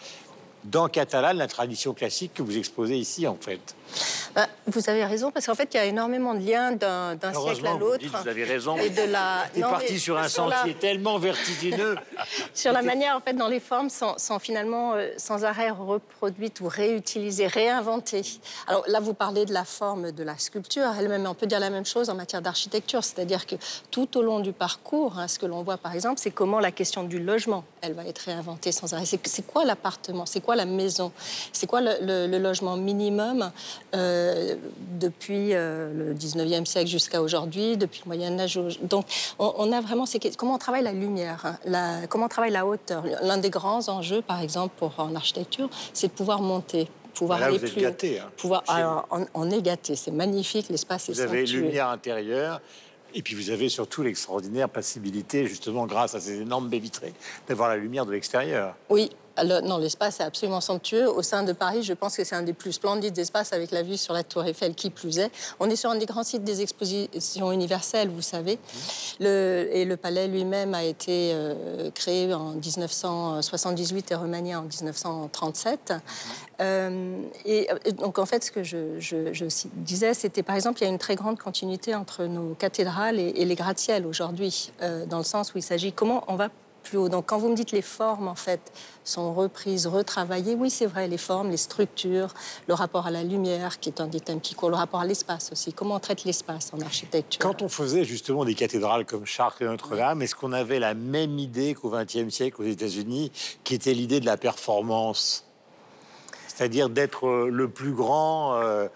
dans Catalan la tradition classique que vous exposez ici, en fait. Bah, vous avez raison, parce qu'en fait, il y a énormément de liens d'un siècle à vous, l'autre. dites, vous avez raison. Et de la. T'es non, parti mais sur un sur la- sentier tellement vertigineux. (laughs) sur la manière, en fait, dans les formes, sont, sont finalement euh, sans arrêt reproduites ou réutilisées, réinventées. Alors là, vous parlez de la forme de la sculpture elle-même, on peut dire la même chose en matière d'architecture, c'est-à-dire que tout au long du parcours, hein, ce que l'on voit par exemple, c'est comment la question du logement, elle va être réinventée sans arrêt. C'est c'est quoi l'appartement? C'est quoi la maison? C'est quoi le, le- le logement minimum euh, depuis euh, le 19e siècle jusqu'à aujourd'hui, depuis le Moyen Âge Donc, on, on a vraiment ces questions. Comment on travaille la lumière hein, la- Comment on travaille la hauteur L'un des grands enjeux, par exemple, pour, en architecture, c'est de pouvoir monter, pouvoir Là, aller vous êtes plus gâtés, hein, pouvoir, alors, on, on est gâté, c'est magnifique, l'espace est Vous avez lumière intérieure. Et puis vous avez surtout l'extraordinaire possibilité, justement grâce à ces énormes baies vitrées, d'avoir la lumière de l'extérieur. Oui, non, l'espace est absolument somptueux. Au sein de Paris, je pense que c'est un des plus splendides espaces avec la vue sur la Tour Eiffel, qui plus est. On est sur un des grands sites des expositions universelles, vous savez. Et le palais lui-même a été euh, créé en 1978 et remanié en 1937. Euh, et, et donc, en fait, ce que je, disais, c'était par exemple, il y a une très grande continuité entre nos cathédrales et, les gratte-ciels aujourd'hui, euh, dans le sens où il s'agit comment on va haut. Donc quand vous me dites les formes, en fait, sont reprises, retravaillées, oui, c'est vrai, les formes, les structures, le rapport à la lumière, qui est un des thèmes qui court, le rapport à l'espace aussi. Comment on traite l'espace en architecture? Quand on faisait justement des cathédrales comme Chartres et Notre-Dame, est-ce qu'on avait la même idée qu'au XXe siècle aux États-Unis, qui était l'idée de la performance? C'est-à-dire d'être le plus grand. euh,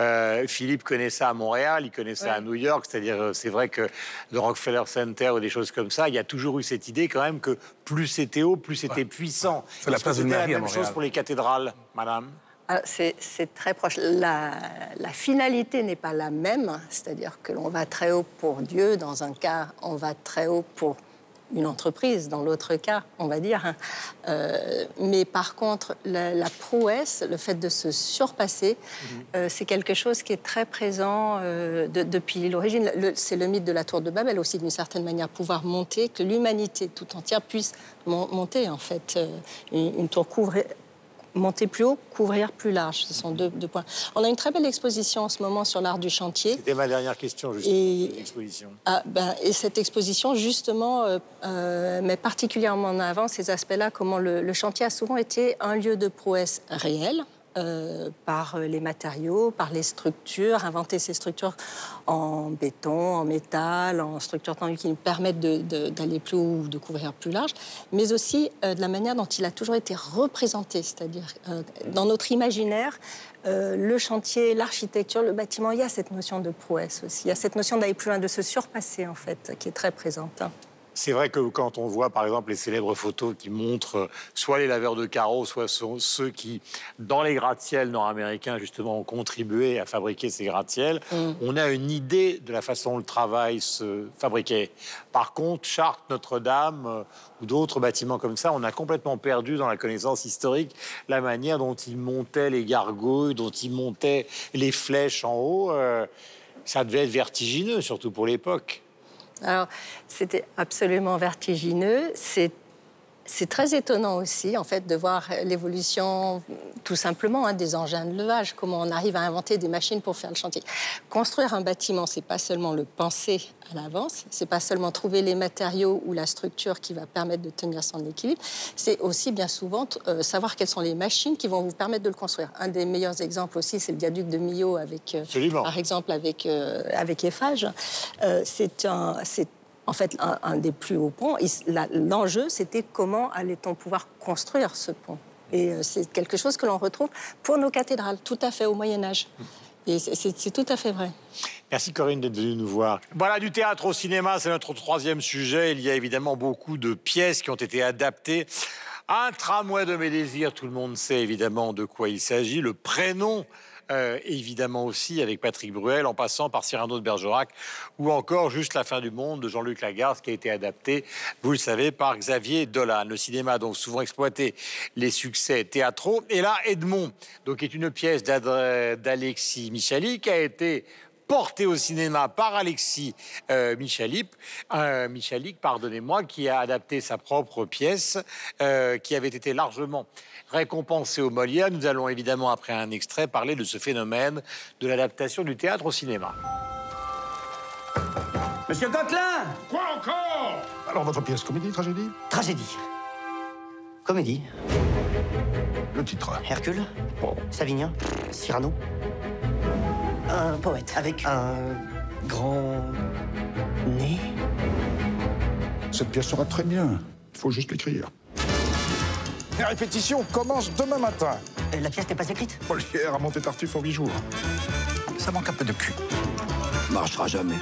euh, Philippe connaît ça à Montréal, il connaît ça à New York. C'est-à-dire, euh, c'est vrai que le Rockefeller Center ou des choses comme ça, il y a toujours eu cette idée quand même que plus c'était haut, plus c'était puissant. C'est la place de à même chose pour les cathédrales, madame? Ah, c'est c'est très proche. La, la finalité n'est pas la même, c'est-à-dire que l'on va très haut pour Dieu, dans un cas, on va très haut pour une entreprise, dans l'autre cas, on va dire. hein. Euh, mais par contre, la, la prouesse, le fait de se surpasser, euh, c'est quelque chose qui est très présent euh, de- depuis l'origine. C'est le mythe de la tour de Babel aussi, d'une certaine manière, pouvoir monter, que l'humanité tout entière puisse mon- monter, en fait. Une, une tour couvre monter plus haut, couvrir plus large. Ce sont deux, deux points. On a une très belle exposition en ce moment sur l'art du chantier. C'était ma dernière question, justement, Et- l'exposition. Ah, ben, et cette exposition, justement, euh, euh, met particulièrement en avant ces aspects-là, comment le, le chantier a souvent été un lieu de prouesse réel. Euh, par les matériaux, par les structures, inventer ces structures en béton, en métal, en structures tendues qui nous permettent d'aller plus haut ou de couvrir plus large, mais aussi euh, de la manière dont il a toujours été représenté, c'est-à-dire euh, dans notre imaginaire, le chantier, l'architecture, le bâtiment, il y a cette notion de prouesse aussi. Il y a cette notion d'aller plus loin, de se surpasser, en fait, qui est très présente. C'est vrai que quand on voit, par exemple, les célèbres photos qui montrent euh, soit les laveurs de carreaux, soit ceux qui, dans les gratte-ciels nord-américains, justement, ont contribué à fabriquer ces gratte-ciels, on a une idée de la façon dont le travail se fabriquait. Par contre, Chartres, Notre-Dame euh, ou d'autres bâtiments comme ça, on a complètement perdu dans la connaissance historique la manière dont ils montaient les gargouilles, dont ils montaient les flèches en haut. euh, ça devait être vertigineux, surtout pour l'époque. Alors, c'était absolument vertigineux. C'est très étonnant aussi, en fait, de voir l'évolution, tout simplement, hein, des engins de levage, comment on arrive à inventer des machines pour faire le chantier. Construire un bâtiment, c'est pas seulement le penser à l'avance, c'est pas seulement trouver les matériaux ou la structure qui va permettre de tenir son équilibre, c'est aussi bien souvent euh, savoir quelles sont les machines qui vont vous permettre de le construire. Un des meilleurs exemples aussi, c'est le viaduc de Millau avec, euh, par exemple, avec, euh, avec Eiffage. Euh, c'est un, c'est en fait un, des plus hauts ponts. L'enjeu, c'était comment allait-on pouvoir construire ce pont. Et euh, c'est quelque chose que l'on retrouve pour nos cathédrales, tout à fait au Moyen Âge. Et c'est tout à fait vrai. Merci Corinne d'être venue nous voir. Voilà, du théâtre au cinéma, c'est notre troisième sujet. Il y a évidemment beaucoup de pièces qui ont été adaptées. Un tramway de mes désirs, tout le monde sait évidemment de quoi il s'agit. Le prénom, euh, évidemment aussi, avec Patrick Bruel, en passant par Cyrano de Bergerac, ou encore Juste la fin du monde de Jean-Luc Lagarde, qui a été adapté, vous le savez, par Xavier Dolan. Le cinéma a donc souvent exploité les succès théâtraux. Et là, Edmond, donc, est une pièce d'Alexis Michali, qui a été porté au cinéma par Alexis euh, Michalik, euh, Michalik, pardonnez-moi, qui a adapté sa propre pièce, euh, qui avait été largement récompensée au Molière. Nous allons évidemment, après un extrait, parler de ce phénomène de l'adaptation du théâtre au cinéma. Monsieur Coquelin Quoi encore? Alors, votre pièce, comédie, tragédie? Tragédie. Comédie. Le titre. Hercule. Savinien. Cyrano. Un poète. Avec un grand nez. Cette pièce sera très bien. Il faut juste l'écrire. Les répétitions commencent demain matin. Euh, La pièce n'est pas écrite Molière a monté Tartuffe en huit jours. Ça manque un peu de cul. Marchera jamais.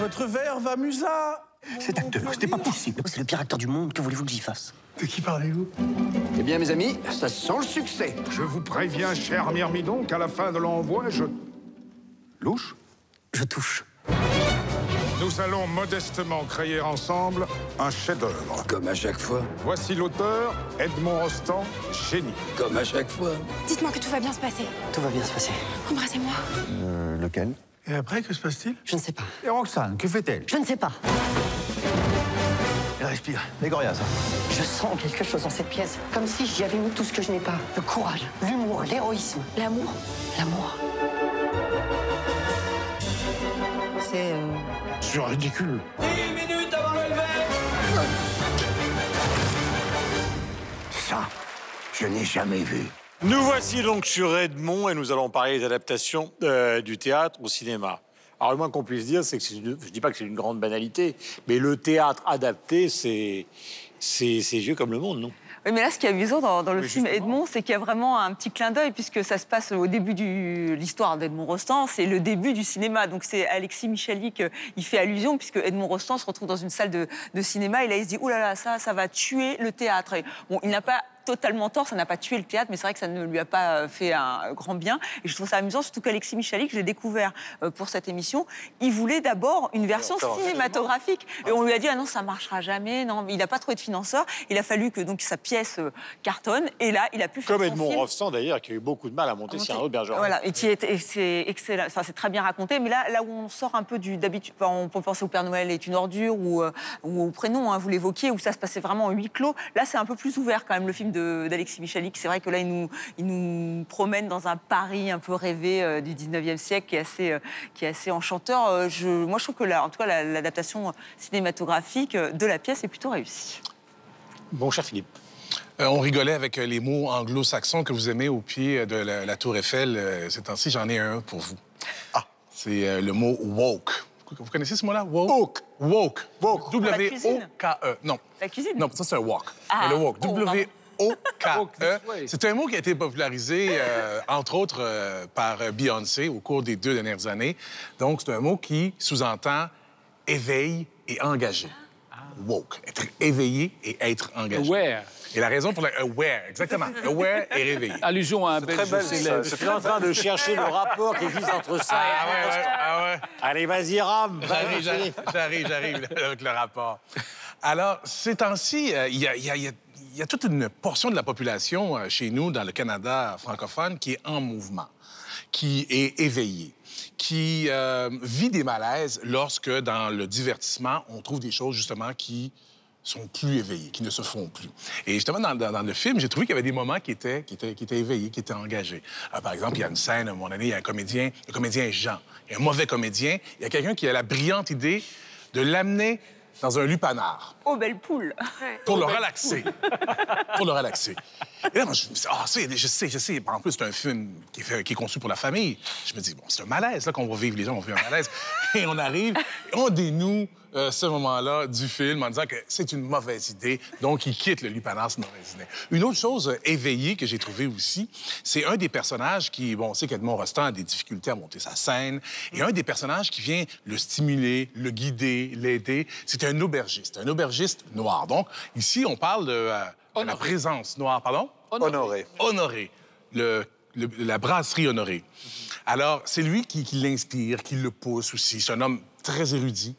Votre verre va musa Cet acteur, c'était pas possible. C'est le pire acteur du monde. Que voulez-vous que j'y fasse De qui parlez-vous? Eh bien, mes amis, ça sent le succès. Je vous préviens, cher Myrmidon, qu'à la fin de l'envoi, je... Louche Je touche. Nous allons modestement créer ensemble un chef-d'œuvre. Comme à chaque fois. Voici l'auteur, Edmond Rostand, génie. Comme à chaque fois. Dites-moi que tout va bien se passer. Tout va bien se passer. Embrassez-moi. lequel? Et après, que se passe-t-il? Je ne sais pas. Et Roxane, que fait-elle? Je ne sais pas. Elle respire. Légoria, ça. Je sens quelque chose dans cette pièce. Comme si j'y avais mis tout ce que je n'ai pas. Le courage, l'humour, l'héroïsme. L'amour L'amour. C'est. euh, C'est ridicule. Ça, je n'ai jamais vu. Nous voici donc sur Edmond et nous allons parler des adaptations euh, du théâtre au cinéma. Alors, le moins qu'on puisse dire, c'est que une- je ne dis pas que c'est une grande banalité, mais le théâtre adapté, c'est c'est c'est vieux comme le monde, non? Oui, mais là, ce qui est amusant dans, dans le Oui, film justement. Edmond, c'est qu'il y a vraiment un petit clin d'œil, puisque ça se passe au début de l'histoire d'Edmond Rostand, c'est le début du cinéma. Donc c'est Alexis Michalik, euh, il fait allusion, puisque Edmond Rostand se retrouve dans une salle de, de cinéma, et là, il se dit, oh là là, ça, ça va tuer le théâtre. Et, bon, il n'a pas totalement tort, ça n'a pas tué le théâtre, mais c'est vrai que ça ne lui a pas euh, fait un grand bien. Et je trouve ça amusant, surtout qu'Alexis Michalik, je l'ai découvert euh, pour cette émission, il voulait d'abord une version cinématographique. Et on lui a dit, ah non, ça marchera jamais. Non, il n'a pas trouvé de financeur. Il a fallu que donc sa pièce euh, cartonne. Et là, il a pu faire Comme Edmond. Rostand, d'ailleurs, qui a eu beaucoup de mal à monter Cyrano de Bergerac. Voilà, et qui est, c'est excellent, ça c'est très bien raconté, mais là, là où on sort un peu du d'habitude, enfin, on peut penser au Père Noël est une ordure ou, euh, ou au prénom, hein, vous l'évoquiez, où ça se passait vraiment en huis clos. Là, c'est un peu plus ouvert quand même le film de- d'Alexis Michalik. C'est vrai que là, il nous, il nous promène dans un Paris un peu rêvé euh, du 19e siècle qui est assez, euh, qui est assez enchanteur. Euh, je, moi, je trouve que là, en tout cas, la- l'adaptation cinématographique de la pièce est plutôt réussie. Bon, cher Philippe. Euh, on rigolait avec les mots anglo-saxons que vous aimez au pied de la, la Tour Eiffel. Euh, ces temps-ci, j'en ai un pour vous. Ah, c'est euh, le mot woke. Vous connaissez ce mot-là? Woke. Woke. Woke. W-O-K-E. Non. La cuisine? Non, ça, c'est un walk. Ah. Mais le woke. Oh, pardon. W-O-K-E. (laughs) C'est un mot qui a été popularisé, euh, entre autres, euh, par Beyoncé au cours des deux dernières années. Donc, c'est un mot qui sous-entend éveil et engagé. Woke. Être éveillé et être engagé. Aware. Et la raison pour la... Aware, exactement. (laughs) Aware et réveillé. Allusion à un belge belle, célèbre. Je suis en train de chercher le rapport qui existe entre ça Ah et ouais, ouais, ah ouais. Allez, vas-y, rame. J'arrive, j'arrive, j'arrive, j'arrive avec le rapport. Alors, ces temps-ci, euh, il y, a, y y y a toute une portion de la population euh, chez nous, dans le Canada francophone, qui est en mouvement, qui est éveillée, qui euh, vit des malaises lorsque, dans le divertissement, on trouve des choses, justement, qui sont plus éveillées, qui ne se font plus. Et justement, dans, le film, j'ai trouvé qu'il y avait des moments qui étaient, qui étaient, qui étaient éveillés, qui étaient engagés. Euh, par exemple, il y a une scène, à un moment il y a un comédien, le comédien Jean. Il un mauvais comédien. Il y a quelqu'un qui a la brillante idée de l'amener dans un lupanar Oh, belle poule pour le relaxer. pour le relaxer. Et là, je me dis, ah, c'est- je sais, je sais. En plus, c'est un film qui est, conçu pour la famille. Je me dis, bon, c'est un malaise, là, qu'on va vivre. Les gens vont vivre un malaise. (laughs) Et on arrive, on dénoue euh, ce moment-là du film en disant que c'est une mauvaise idée. Donc, il quitte le lupanar, c'est une mauvaise idée. Une autre chose euh, éveillée que j'ai trouvée aussi, c'est un des personnages qui, bon, on sait qu'Edmond Rostand a des difficultés à monter sa scène. Et un des personnages qui vient le stimuler, le guider, l'aider, c'est un aubergiste, un aubergiste noir. Donc, ici, on parle de, euh, la présence noire. Pardon? Honoré. Honoré. Le, le- la brasserie Honoré. Alors, c'est lui qui, qui l'inspire, qui le pousse aussi. C'est un homme très érudit.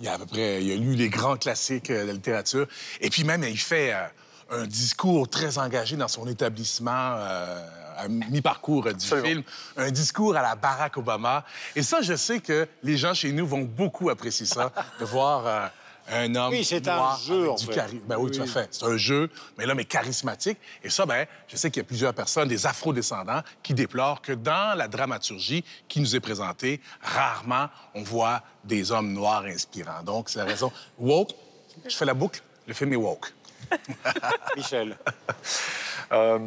Il a à peu près, il a lu les grands classiques euh, de la littérature. Et puis même, il fait euh, un discours très engagé dans son établissement euh, à mi-parcours du film. Un discours à la Barack Obama. Et ça, je sais que les gens chez nous vont beaucoup apprécier ça, de voir euh, un homme Oui, c'est un jeu, avec en du fait. chari- Ben oui, tout à Oui. fait. C'est un jeu, mais l'homme est charismatique. Et ça, ben, je sais qu'il y a plusieurs personnes, des afro-descendants, qui déplorent que dans la dramaturgie qui nous est présentée, rarement on voit des hommes noirs inspirants. Donc, c'est la raison. Woke, je fais la boucle, le film est woke. (laughs) Michel. Euh,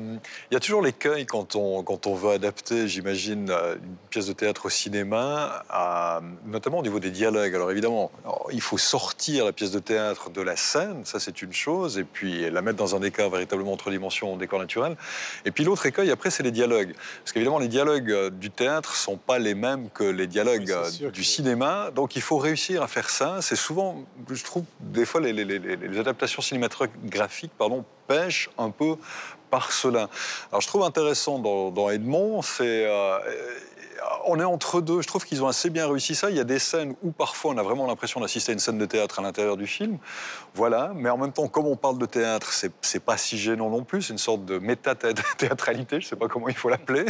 Il y a toujours l'écueil quand on, quand on veut adapter, j'imagine, euh, une pièce de théâtre au cinéma, à- notamment au niveau des dialogues. Alors évidemment, alors, il faut sortir la pièce de théâtre de la scène, ça c'est une chose, et puis la mettre dans un décor véritablement entre dimensions, décor naturel. Et puis l'autre écueil, après, c'est les dialogues. Parce qu'évidemment, les dialogues euh, du théâtre sont pas les mêmes que les dialogues du cinéma. Donc il faut réussir à faire ça. C'est souvent, je trouve, des fois, les, les- les- les- les adaptations cinématographiques pardon, pêchent un peu par cela. Alors je trouve intéressant dans, Edmond, c'est... euh, on est entre deux. Je trouve qu'ils ont assez bien réussi ça. Il y a des scènes où parfois on a vraiment l'impression d'assister à une scène de théâtre à l'intérieur du film. Voilà. Mais en même temps, comme on parle de théâtre, c'est, pas si gênant non plus. C'est une sorte de méta-théâtralité. Je sais pas comment il faut l'appeler.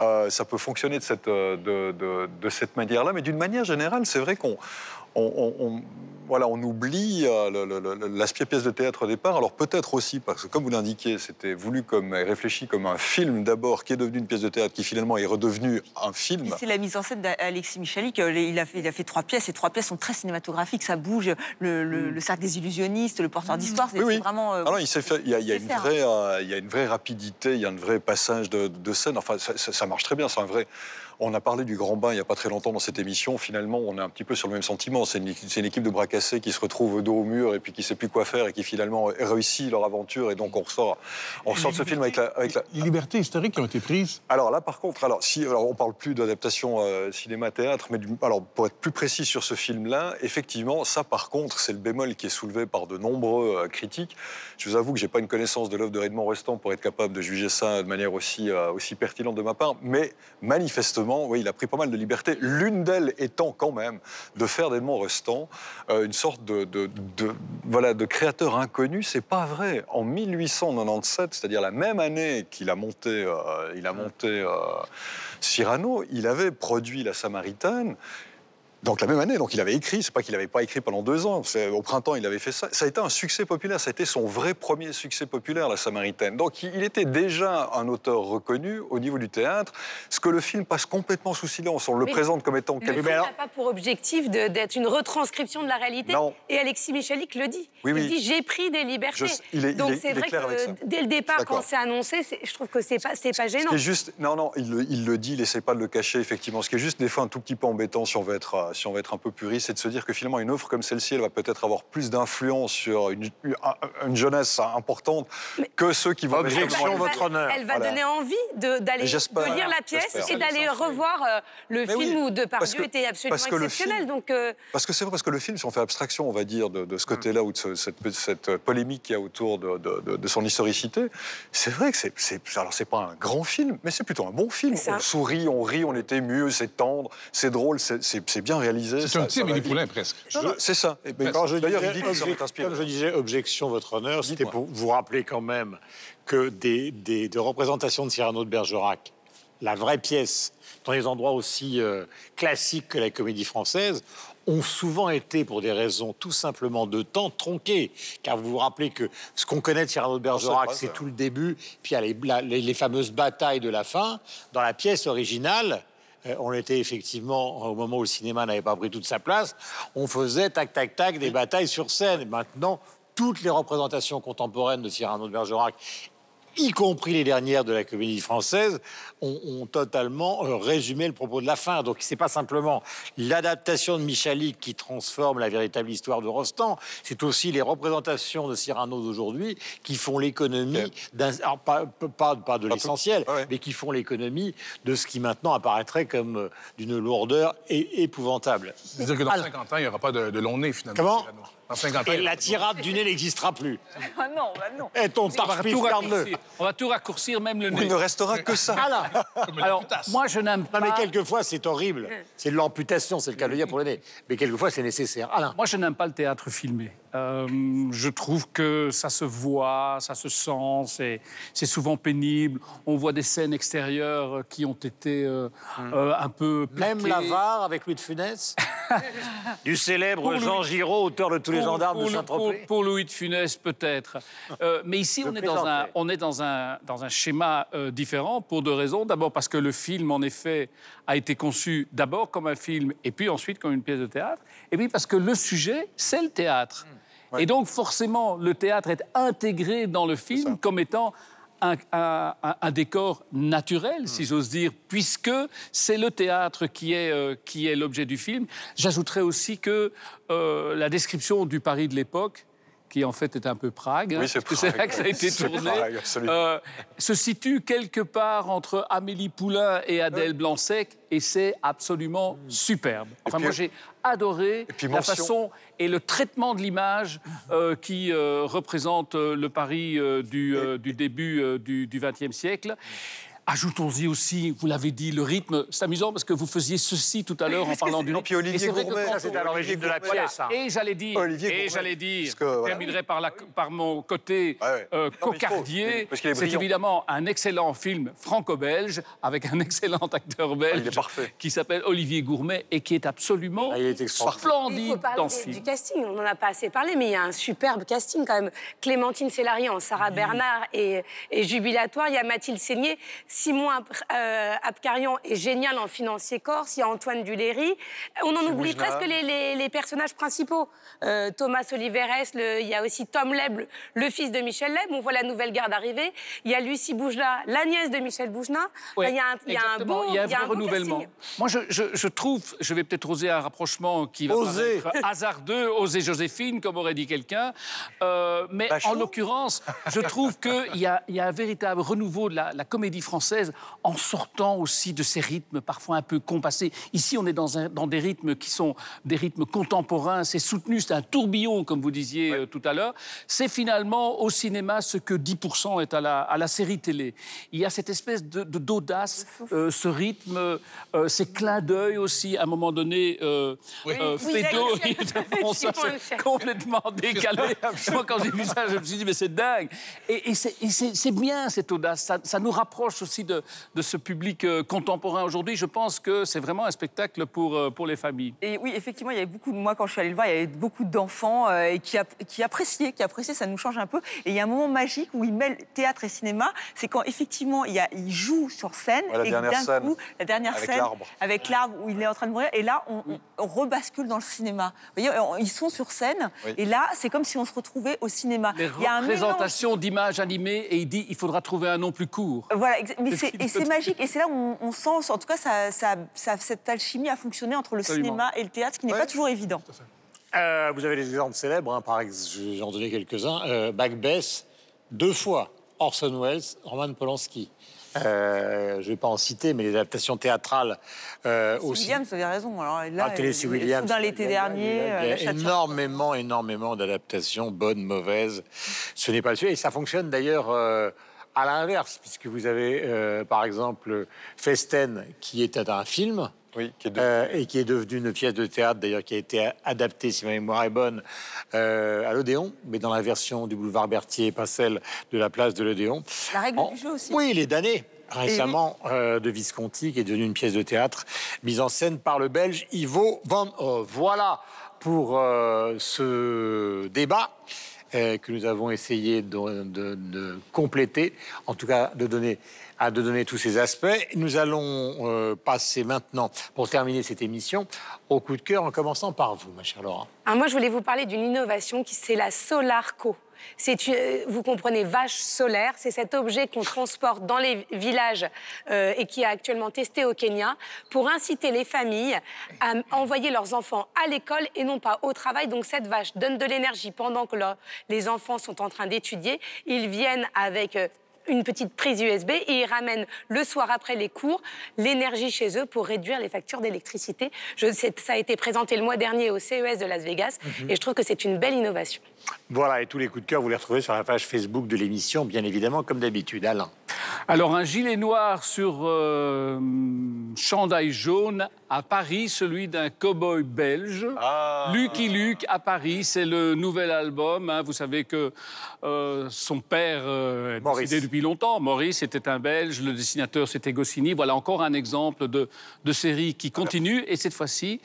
Euh, ça peut fonctionner de cette, euh, de- de cette manière-là. Mais d'une manière générale, c'est vrai qu'on on, on- on- voilà, on oublie euh, l'aspect pièce de théâtre au départ. Alors peut-être aussi, parce que comme vous l'indiquiez, c'était voulu comme, et réfléchi comme un film d'abord, qui est devenu une pièce de théâtre, qui finalement est redevenu un film. C'est la mise en scène d'Alexis Michalik. Euh, Il a, fait, il a fait trois pièces. et trois pièces sont très cinématographiques. Ça bouge. Le, le, le cercle des illusionnistes, le porteur d'histoire. C'est Oui, oui. vraiment. euh, Ah non, il s'est fait. Il y a, il y a il sait une faire. vraie, euh, il y a une vraie rapidité, il y a un vrai passage de, de scène. Enfin, ça, ça- ça marche très bien. C'est un vrai. On a parlé du Grand Bain il n'y a pas très longtemps dans cette émission. Finalement, on est un petit peu sur le même sentiment. C'est une, équipe de bras cassés qui se retrouve dos au mur et puis qui ne sait plus quoi faire et qui finalement réussit leur aventure. Et donc, on ressort, on ressort de ce film avec la, avec la- Les libertés historiques qui ont été prises. alors là, par contre, alors si, alors on parle plus d'adaptation euh, cinéma-théâtre, mais du- alors pour être plus précis sur ce film-là, effectivement, ça, par contre, c'est le bémol qui est soulevé par de nombreux euh, critiques. Je vous avoue que j'ai pas une connaissance de l'œuvre de Raymond Rostand pour être capable de juger ça de manière aussi euh, aussi pertinente de ma part, mais manifestement, oui, il a pris pas mal de libertés. L'une d'elles étant quand même de faire d'Edmond Rostand euh, une sorte de, voilà de créateur inconnu. C'est pas vrai. En 1897, c'est-à-dire la même année qu'il a monté, euh, il a monté euh, Cyrano, il avait produit La Samaritaine. Donc la même année, donc il avait écrit, c'est pas qu'il n'avait pas écrit pendant deux ans, au printemps il avait fait ça. Ça a été un succès populaire, ça a été son vrai premier succès populaire, La Samaritaine. Donc il était déjà un auteur reconnu au niveau du théâtre, ce que le film passe complètement sous silence. On le Mais présente comme étant Le film n'a pas pour objectif d'être une retranscription de la réalité. Non. Et Alexis Michalik le dit. Oui, il dit j'ai pris des libertés. Je- il est- Donc est- c'est vrai clair avec ça. que dès le départ, quand c'est annoncé, je trouve que c'est pas pas Ce gênant. qui est juste, non, non, il le, il le dit, il essaie pas de le cacher, effectivement. Ce qui est juste des fois un tout petit peu embêtant, si on veut être, si on veut être un peu puriste, c'est de se dire que finalement une offre comme celle-ci, elle va peut-être avoir plus d'influence sur une, une- une jeunesse importante que ceux qui vont. Objection, va- votre honneur. Elle va Voilà. donner envie de- d'aller de, lire la pièce et d'aller revoir euh, le Mais film oui, où Depardieu parce que- était absolument parce que le exceptionnel. film- Donc euh, Parce que c'est vrai, parce que le film, si on fait abstraction, on va dire, de, de ce côté-là ou de ce- cette, cette polémique qu'il y a autour de, de- de- de son historicité, c'est vrai que c'est, c'est, alors c'est pas un grand film, mais c'est plutôt un bon film. C'est On un- sourit, on rit, on est ému, c'est tendre, c'est drôle, c'est, c'est- c'est bien réalisé. C'est ça- un petit Amélie. Poulain, presque. C'est ça. Et Quand je D'ailleurs, disais il dit que ça obje- va t'inspirer. Comme je disais, objection, votre honneur, c'était pour vous rappeler quand même que des, des, des représentations de Cyrano de Bergerac, la vraie pièce, dans des endroits aussi euh, classiques que la comédie française, ont souvent été, pour des raisons tout simplement de temps, tronquées. Car vous vous rappelez que ce qu'on connaît de Cyrano de Bergerac, c'est tout le début, puis il y a les, la- les- les fameuses batailles de la fin. Dans la pièce originale, on était effectivement, au moment où le cinéma n'avait pas pris toute sa place, on faisait tac, tac, tac des batailles sur scène. Maintenant, toutes les représentations contemporaines de Cyrano de Bergerac, y compris les dernières de la comédie française, ont, ont totalement euh, résumé le propos de la fin. Donc, c'est pas simplement l'adaptation de Michalik qui transforme la véritable histoire de Rostand, c'est aussi les représentations de Cyrano d'aujourd'hui qui font l'économie d'un, alors, pas, pas, pas de l'essentiel, ouais. mais qui font l'économie de ce qui maintenant apparaîtrait comme euh, d'une lourdeur é- épouvantable. C'est-à-dire que dans Alors- 50 ans, il n'y aura pas de, de long nez, finalement. Comment? Cyrano. Dans 50 ans, Et il y aura la tirade du nez n'existera plus. Ah non, bah non. Et ton On va, tarpif, tout garde-le. raccourcir. On va tout raccourcir, même le Il nez. ne restera que ça. Voilà. Alors, moi, je n'aime pas... Non, mais quelquefois, c'est horrible. C'est de l'amputation, c'est le cas de le dire pour le nez. Mais quelquefois, c'est nécessaire. Alain. Moi, je n'aime pas le théâtre filmé. Euh, je trouve que ça se voit, ça se sent, c'est, c'est souvent pénible. On voit des scènes extérieures qui ont été euh, euh, un peu Même l'avare avec Louis de Funès (laughs) Du célèbre Pour Jean Louis- Giraud, auteur de tous les Pour- gendarmes pour, de pour, Saint-Tropez. pour Louis de Funès, peut-être. Euh, mais ici, on est, dans un, on est dans un, dans un schéma euh, différent pour deux raisons. D'abord parce que le film, en effet, a été conçu d'abord comme un film et puis ensuite comme une pièce de théâtre. Et puis parce que le sujet, c'est le théâtre. Et donc, forcément, le théâtre est intégré dans le film comme étant un, un- un- un décor naturel, si j'ose dire, puisque c'est le théâtre qui est, euh, qui est l'objet du film. J'ajouterais aussi que euh, la description du Paris de l'époque, qui en fait est un peu Prague, Oui, c'est là que ça a été tourné, Prague, euh, se situe quelque part entre Amélie Poulain et Adèle Blanc-Sec, et c'est absolument superbe. Enfin, puis- moi, j'ai adoré puis la façon et le traitement de l'image euh, qui euh, représente le Paris du, du début du XXe siècle. Ajoutons-y aussi, vous l'avez dit, le rythme. C'est amusant parce que vous faisiez ceci tout à l'heure en parlant du Non, rythme. puis Olivier Et c'est vrai que Gourmet, c'est on- à l'origine de la pièce. hein. Et j'allais dire, Olivier et j'allais dire, je voilà. terminerai par, la- par mon côté Ouais, ouais. euh, cocardier. C'est évidemment un excellent film franco-belge avec un (laughs) excellent acteur belge Ah, il est parfait. qui s'appelle Olivier Gourmet et qui est absolument Ah, il est extraordinaire. Il splendide faut parler dans ce film. du casting, on n'en a pas assez parlé, mais il y a un superbe casting quand même. Clémentine Célarian, Sarah Bernard et, et Jubilatoire, il y a Mathilde Seigné. Simon euh, Apkarian est génial en financier corse. Il y a Antoine Duléry. On en oublie Boujna. presque les, les- les personnages principaux. Euh, Thomas Oliveres, le- il y a aussi Tom Leb, le, fils de Michel Leb. On voit la nouvelle garde arriver. Il y a Lucie Boujna, la nièce de Michel Boujna. Ouais, il y a un, il y a un beau, il y a un vrai beau renouvellement. casting. Moi, je, je- je trouve, je vais peut-être oser un rapprochement qui va Oser. (laughs) hasardeux, oser Joséphine, comme aurait dit quelqu'un. Euh, mais en l'occurrence, je trouve qu'il y y a un véritable renouveau de la, la comédie française en sortant aussi de ces rythmes parfois un peu compassés. Ici, on est dans, un- dans des rythmes qui sont des rythmes contemporains, c'est soutenu, c'est un tourbillon, comme vous disiez euh, tout à l'heure. C'est finalement au cinéma ce que 10% est à la, à la série télé. Il y a cette espèce de de- d'audace, euh, ce rythme, euh, ces clins d'œil aussi, à un moment donné, euh, Oui, Fédo, oui, bon, ça, complètement décalé. Moi, quand j'ai vu ça, je me suis dit, mais c'est dingue. Et, et c'est- et c'est c'est bien, cette audace. Ça, ça nous rapproche aussi de, de ce public euh, contemporain aujourd'hui. Je pense que c'est vraiment un spectacle pour, euh, pour les familles. Et oui, effectivement, il y avait beaucoup de moi quand je suis allée le voir, il y avait beaucoup d'enfants euh, et qui, qui appréciaient, qui appréciaient, ça nous change un peu. Et il y a un moment magique où il mêle théâtre et cinéma, c'est quand effectivement il, y a, il joue sur scène Ouais, la et dernière d'un scène, coup, la dernière avec scène l'arbre. avec l'arbre où il est en train de mourir, et là on, rebascule dans le cinéma. Vous voyez, on- ils sont sur scène Oui. et là c'est comme si on se retrouvait au cinéma. Les Il y a un mélange représentations d'images animées et il dit il faudra trouver un nom plus court. Voilà, exa- mais C'est et c'est magique. Et c'est là où on, on sent, en tout cas, ça, ça- ça- cette alchimie a fonctionné entre le Absolument. cinéma et le théâtre, ce qui n'est Ouais. pas toujours évident. Euh, vous avez des exemples célèbres, hein, par exemple, j'en donnais quelques-uns. Euh, Macbeth, deux fois. Orson Welles, Roman Polanski. Euh, je ne vais pas en citer, mais les adaptations théâtrales euh, aussi. Williams, vous avez raison. Alors là, Ah, euh, Williams. Soudain l'été dernier, Il y euh, a sur- énormément, énormément d'adaptations, bonnes, mauvaises. Ce n'est pas le sujet. Et ça fonctionne d'ailleurs euh, à l'inverse, puisque vous avez, euh, par exemple, Festen, qui était un film. Oui, qui est de- euh, et qui est devenu une pièce de théâtre, d'ailleurs, qui a été adaptée, si ma mémoire est bonne, euh, à l'Odéon, mais dans la version du boulevard Berthier, pas celle de la place de l'Odéon. La règle En- du jeu aussi. Oui, il est damné récemment euh, de Visconti, qui est devenu une pièce de théâtre mise en scène par le Belge Ivo Van. Voilà pour euh, ce débat. Euh, que nous avons essayé de, compléter, en tout cas de donner, à de donner tous ces aspects. Nous allons euh, passer maintenant, pour terminer cette émission, au coup de cœur, en commençant par vous, ma chère Laura. Alors moi, je voulais vous parler d'une innovation qui c'est la Solarco. Euh, vous comprenez, vache solaire. C'est cet objet qu'on transporte dans les villages euh, et qui est actuellement testé au Kenya pour inciter les familles à envoyer leurs enfants à l'école et non pas au travail. Donc cette vache donne de l'énergie pendant que les enfants sont en train d'étudier. Ils viennent avec euh, une petite prise USB et ils ramènent le soir après les cours l'énergie chez eux pour réduire les factures d'électricité. Ça a été présenté le mois dernier au CES de Las Vegas Mhm. et je trouve que c'est une belle innovation. Voilà, et tous les coups de cœur, vous les retrouvez sur la page Facebook de l'émission, bien évidemment, comme d'habitude. Alain. Alors, un gilet noir sur euh, chandail jaune à Paris, celui d'un cow-boy belge. Ah. Lucky Luke à Paris, c'est le nouvel album. hein. Vous savez que euh, son père euh, est Maurice. décédé depuis longtemps. Maurice était un Belge, le dessinateur c'était Goscinny. Voilà encore un exemple de, de série qui continue. Et cette fois-ci,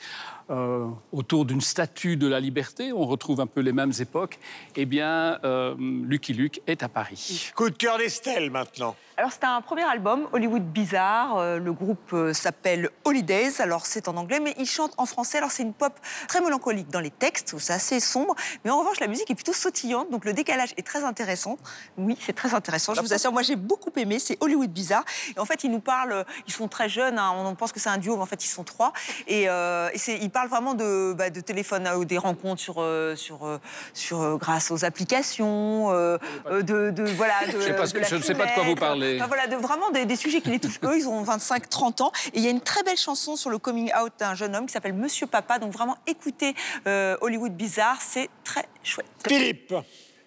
euh, autour d'une statue de la liberté, on retrouve un peu les mêmes époques. Eh bien, euh, Lucky Luke est à Paris. Coup de cœur d'Estelle, maintenant. Alors c'est un premier album, Hollywood Bizarre. Euh, le groupe euh, s'appelle Holidays. Alors c'est en anglais, mais ils chantent en français. Alors c'est une pop très mélancolique dans les textes, c'est assez sombre. Mais en revanche, la musique est plutôt sautillante, donc le décalage est très intéressant. Oui, c'est très intéressant. Je vous assure, moi j'ai beaucoup aimé. C'est Hollywood Bizarre. Et en fait, ils nous parlent. Ils sont très jeunes. hein, on pense que c'est un duo, mais en fait ils sont trois. Et, euh, et c'est- ils parlent vraiment de, bah, de téléphone euh, ou des rencontres sur, euh, sur, euh, sur grâce aux applications, de, de voilà. De, Je sais pas ce de que- la je ne sais pas de quoi vous parlez. Enfin, voilà, de, vraiment des, des sujets qui les touchent eux. Ils ont 25-30 ans. Et il y a une très belle chanson sur le coming out d'un jeune homme qui s'appelle Monsieur Papa. Donc vraiment, écoutez euh, Hollywood Bizarre, c'est très chouette. Philippe.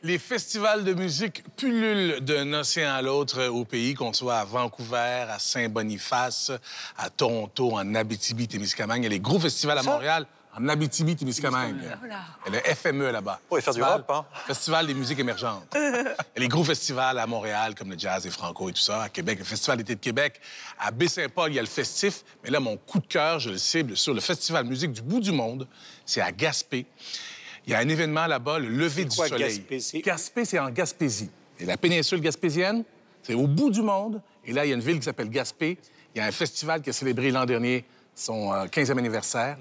Les festivals de musique pullulent d'un océan à l'autre au pays, qu'on soit à Vancouver, à Saint-Boniface, à Toronto, en Abitibi-Témiscamingue. Il y a les gros festivals à Montréal, en Abitibi-Témiscamingue. Il y a le FME là-bas. Pour faire du Festival- rap, hein. Festival des musiques émergentes. (laughs) Il y a les gros festivals à Montréal, comme le jazz et franco et tout ça. À Québec, le Festival d'été de Québec. À Baie-Saint-Paul, il y a le festif. Mais là, mon coup de cœur, je le cible sur le Festival musique du bout du monde. C'est à Gaspé. Il y a un événement là-bas, le lever du quoi, soleil. Gaspé? C'est- Gaspé, c'est en Gaspésie. Et la péninsule gaspésienne, c'est au bout du monde. Et là, il y a une ville qui s'appelle Gaspé. Il y a un festival qui a célébré l'an dernier son euh, 15e anniversaire.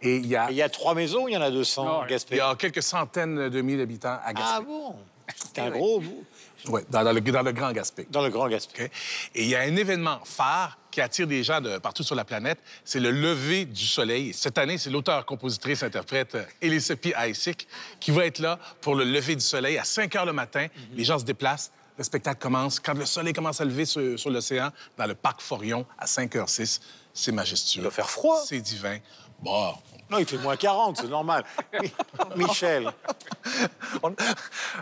Et il y a... Il y a trois maisons, il y en a 200 Il Gaspé. y a quelques centaines de milliers d'habitants à Gaspé. Ah bon? C'est un gros bout. Oui, dans, dans le, dans le Grand Gaspé. Dans le Grand Gaspé. OK? Et il y a un événement phare qui attire des gens de partout sur la planète, c'est le lever du soleil. Cette année, c'est l'auteur-compositrice-interprète euh, Elisabeth Isaac qui va être là pour le lever du soleil à 5 heures le matin. Les gens se déplacent. Le spectacle commence. Quand le soleil commence à lever sur, sur l'océan, dans le parc Forion, à 5h06, c'est majestueux. Il va faire froid. C'est divin. Bon, Non, il fait moins 40, c'est normal. (laughs) Michel.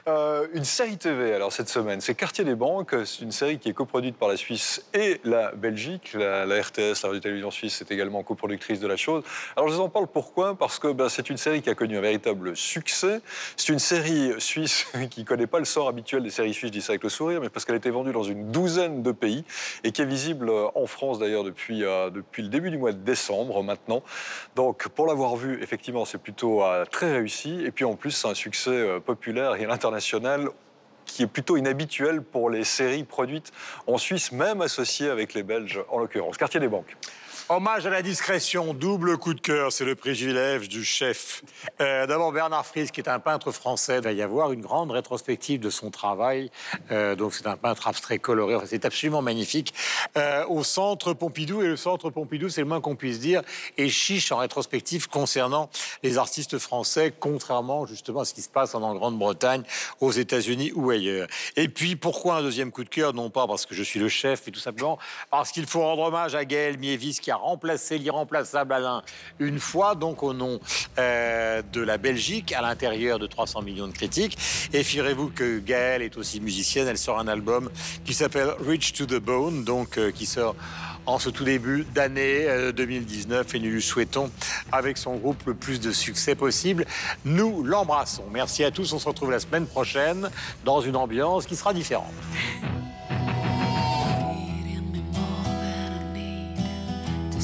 Euh, une série TV, alors, cette semaine, c'est Quartier des Banques. C'est une série qui est coproduite par la Suisse et la Belgique. La, la RTS, la radio-télévision suisse, est également coproductrice de la chose. Alors, je vous en parle pourquoi? Parce que ben, c'est une série qui a connu un véritable succès. C'est une série suisse (laughs) qui ne connaît pas le sort habituel des séries suisses, je dis ça avec le sourire, mais parce qu'elle a été vendue dans une douzaine de pays et qui est visible en France, d'ailleurs, depuis, euh, depuis le début du mois de décembre, maintenant. Donc, pour vu, effectivement, c'est plutôt euh, très réussi. Et puis, en plus, c'est un succès euh, populaire et à l'international qui est plutôt inhabituel pour les séries produites en Suisse, même associées avec les Belges, en l'occurrence. Quartier des Banques. Hommage à la discrétion, double coup de cœur, c'est le privilège du chef. Euh, D'abord Bernard Fries, qui est un peintre français, va y avoir une grande rétrospective de son travail. Euh, donc c'est un peintre abstrait coloré, c'est absolument magnifique. Euh, au Centre Pompidou, et le Centre Pompidou, c'est le moins qu'on puisse dire, est chiche en rétrospective concernant les artistes français, contrairement justement à ce qui se passe en Grande-Bretagne, aux États-Unis ou ailleurs. Et puis pourquoi un deuxième coup de cœur? Non pas parce que je suis le chef, mais tout simplement parce qu'il faut rendre hommage à Gaël Mievis qui a remplacé l'irremplaçable Alain une fois, donc au nom euh, de la Belgique, à l'intérieur de 300 millions de critiques. Et figurez-vous que Gaëlle est aussi musicienne. Elle sort un album qui s'appelle Reach to the Bone, donc euh, qui sort en ce tout début d'année euh, 2019. Et nous lui souhaitons, avec son groupe, le plus de succès possible. Nous l'embrassons. Merci à tous. On se retrouve la semaine prochaine dans une ambiance qui sera différente. to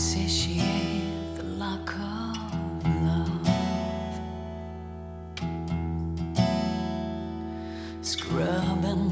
the lack of love. scrubbing.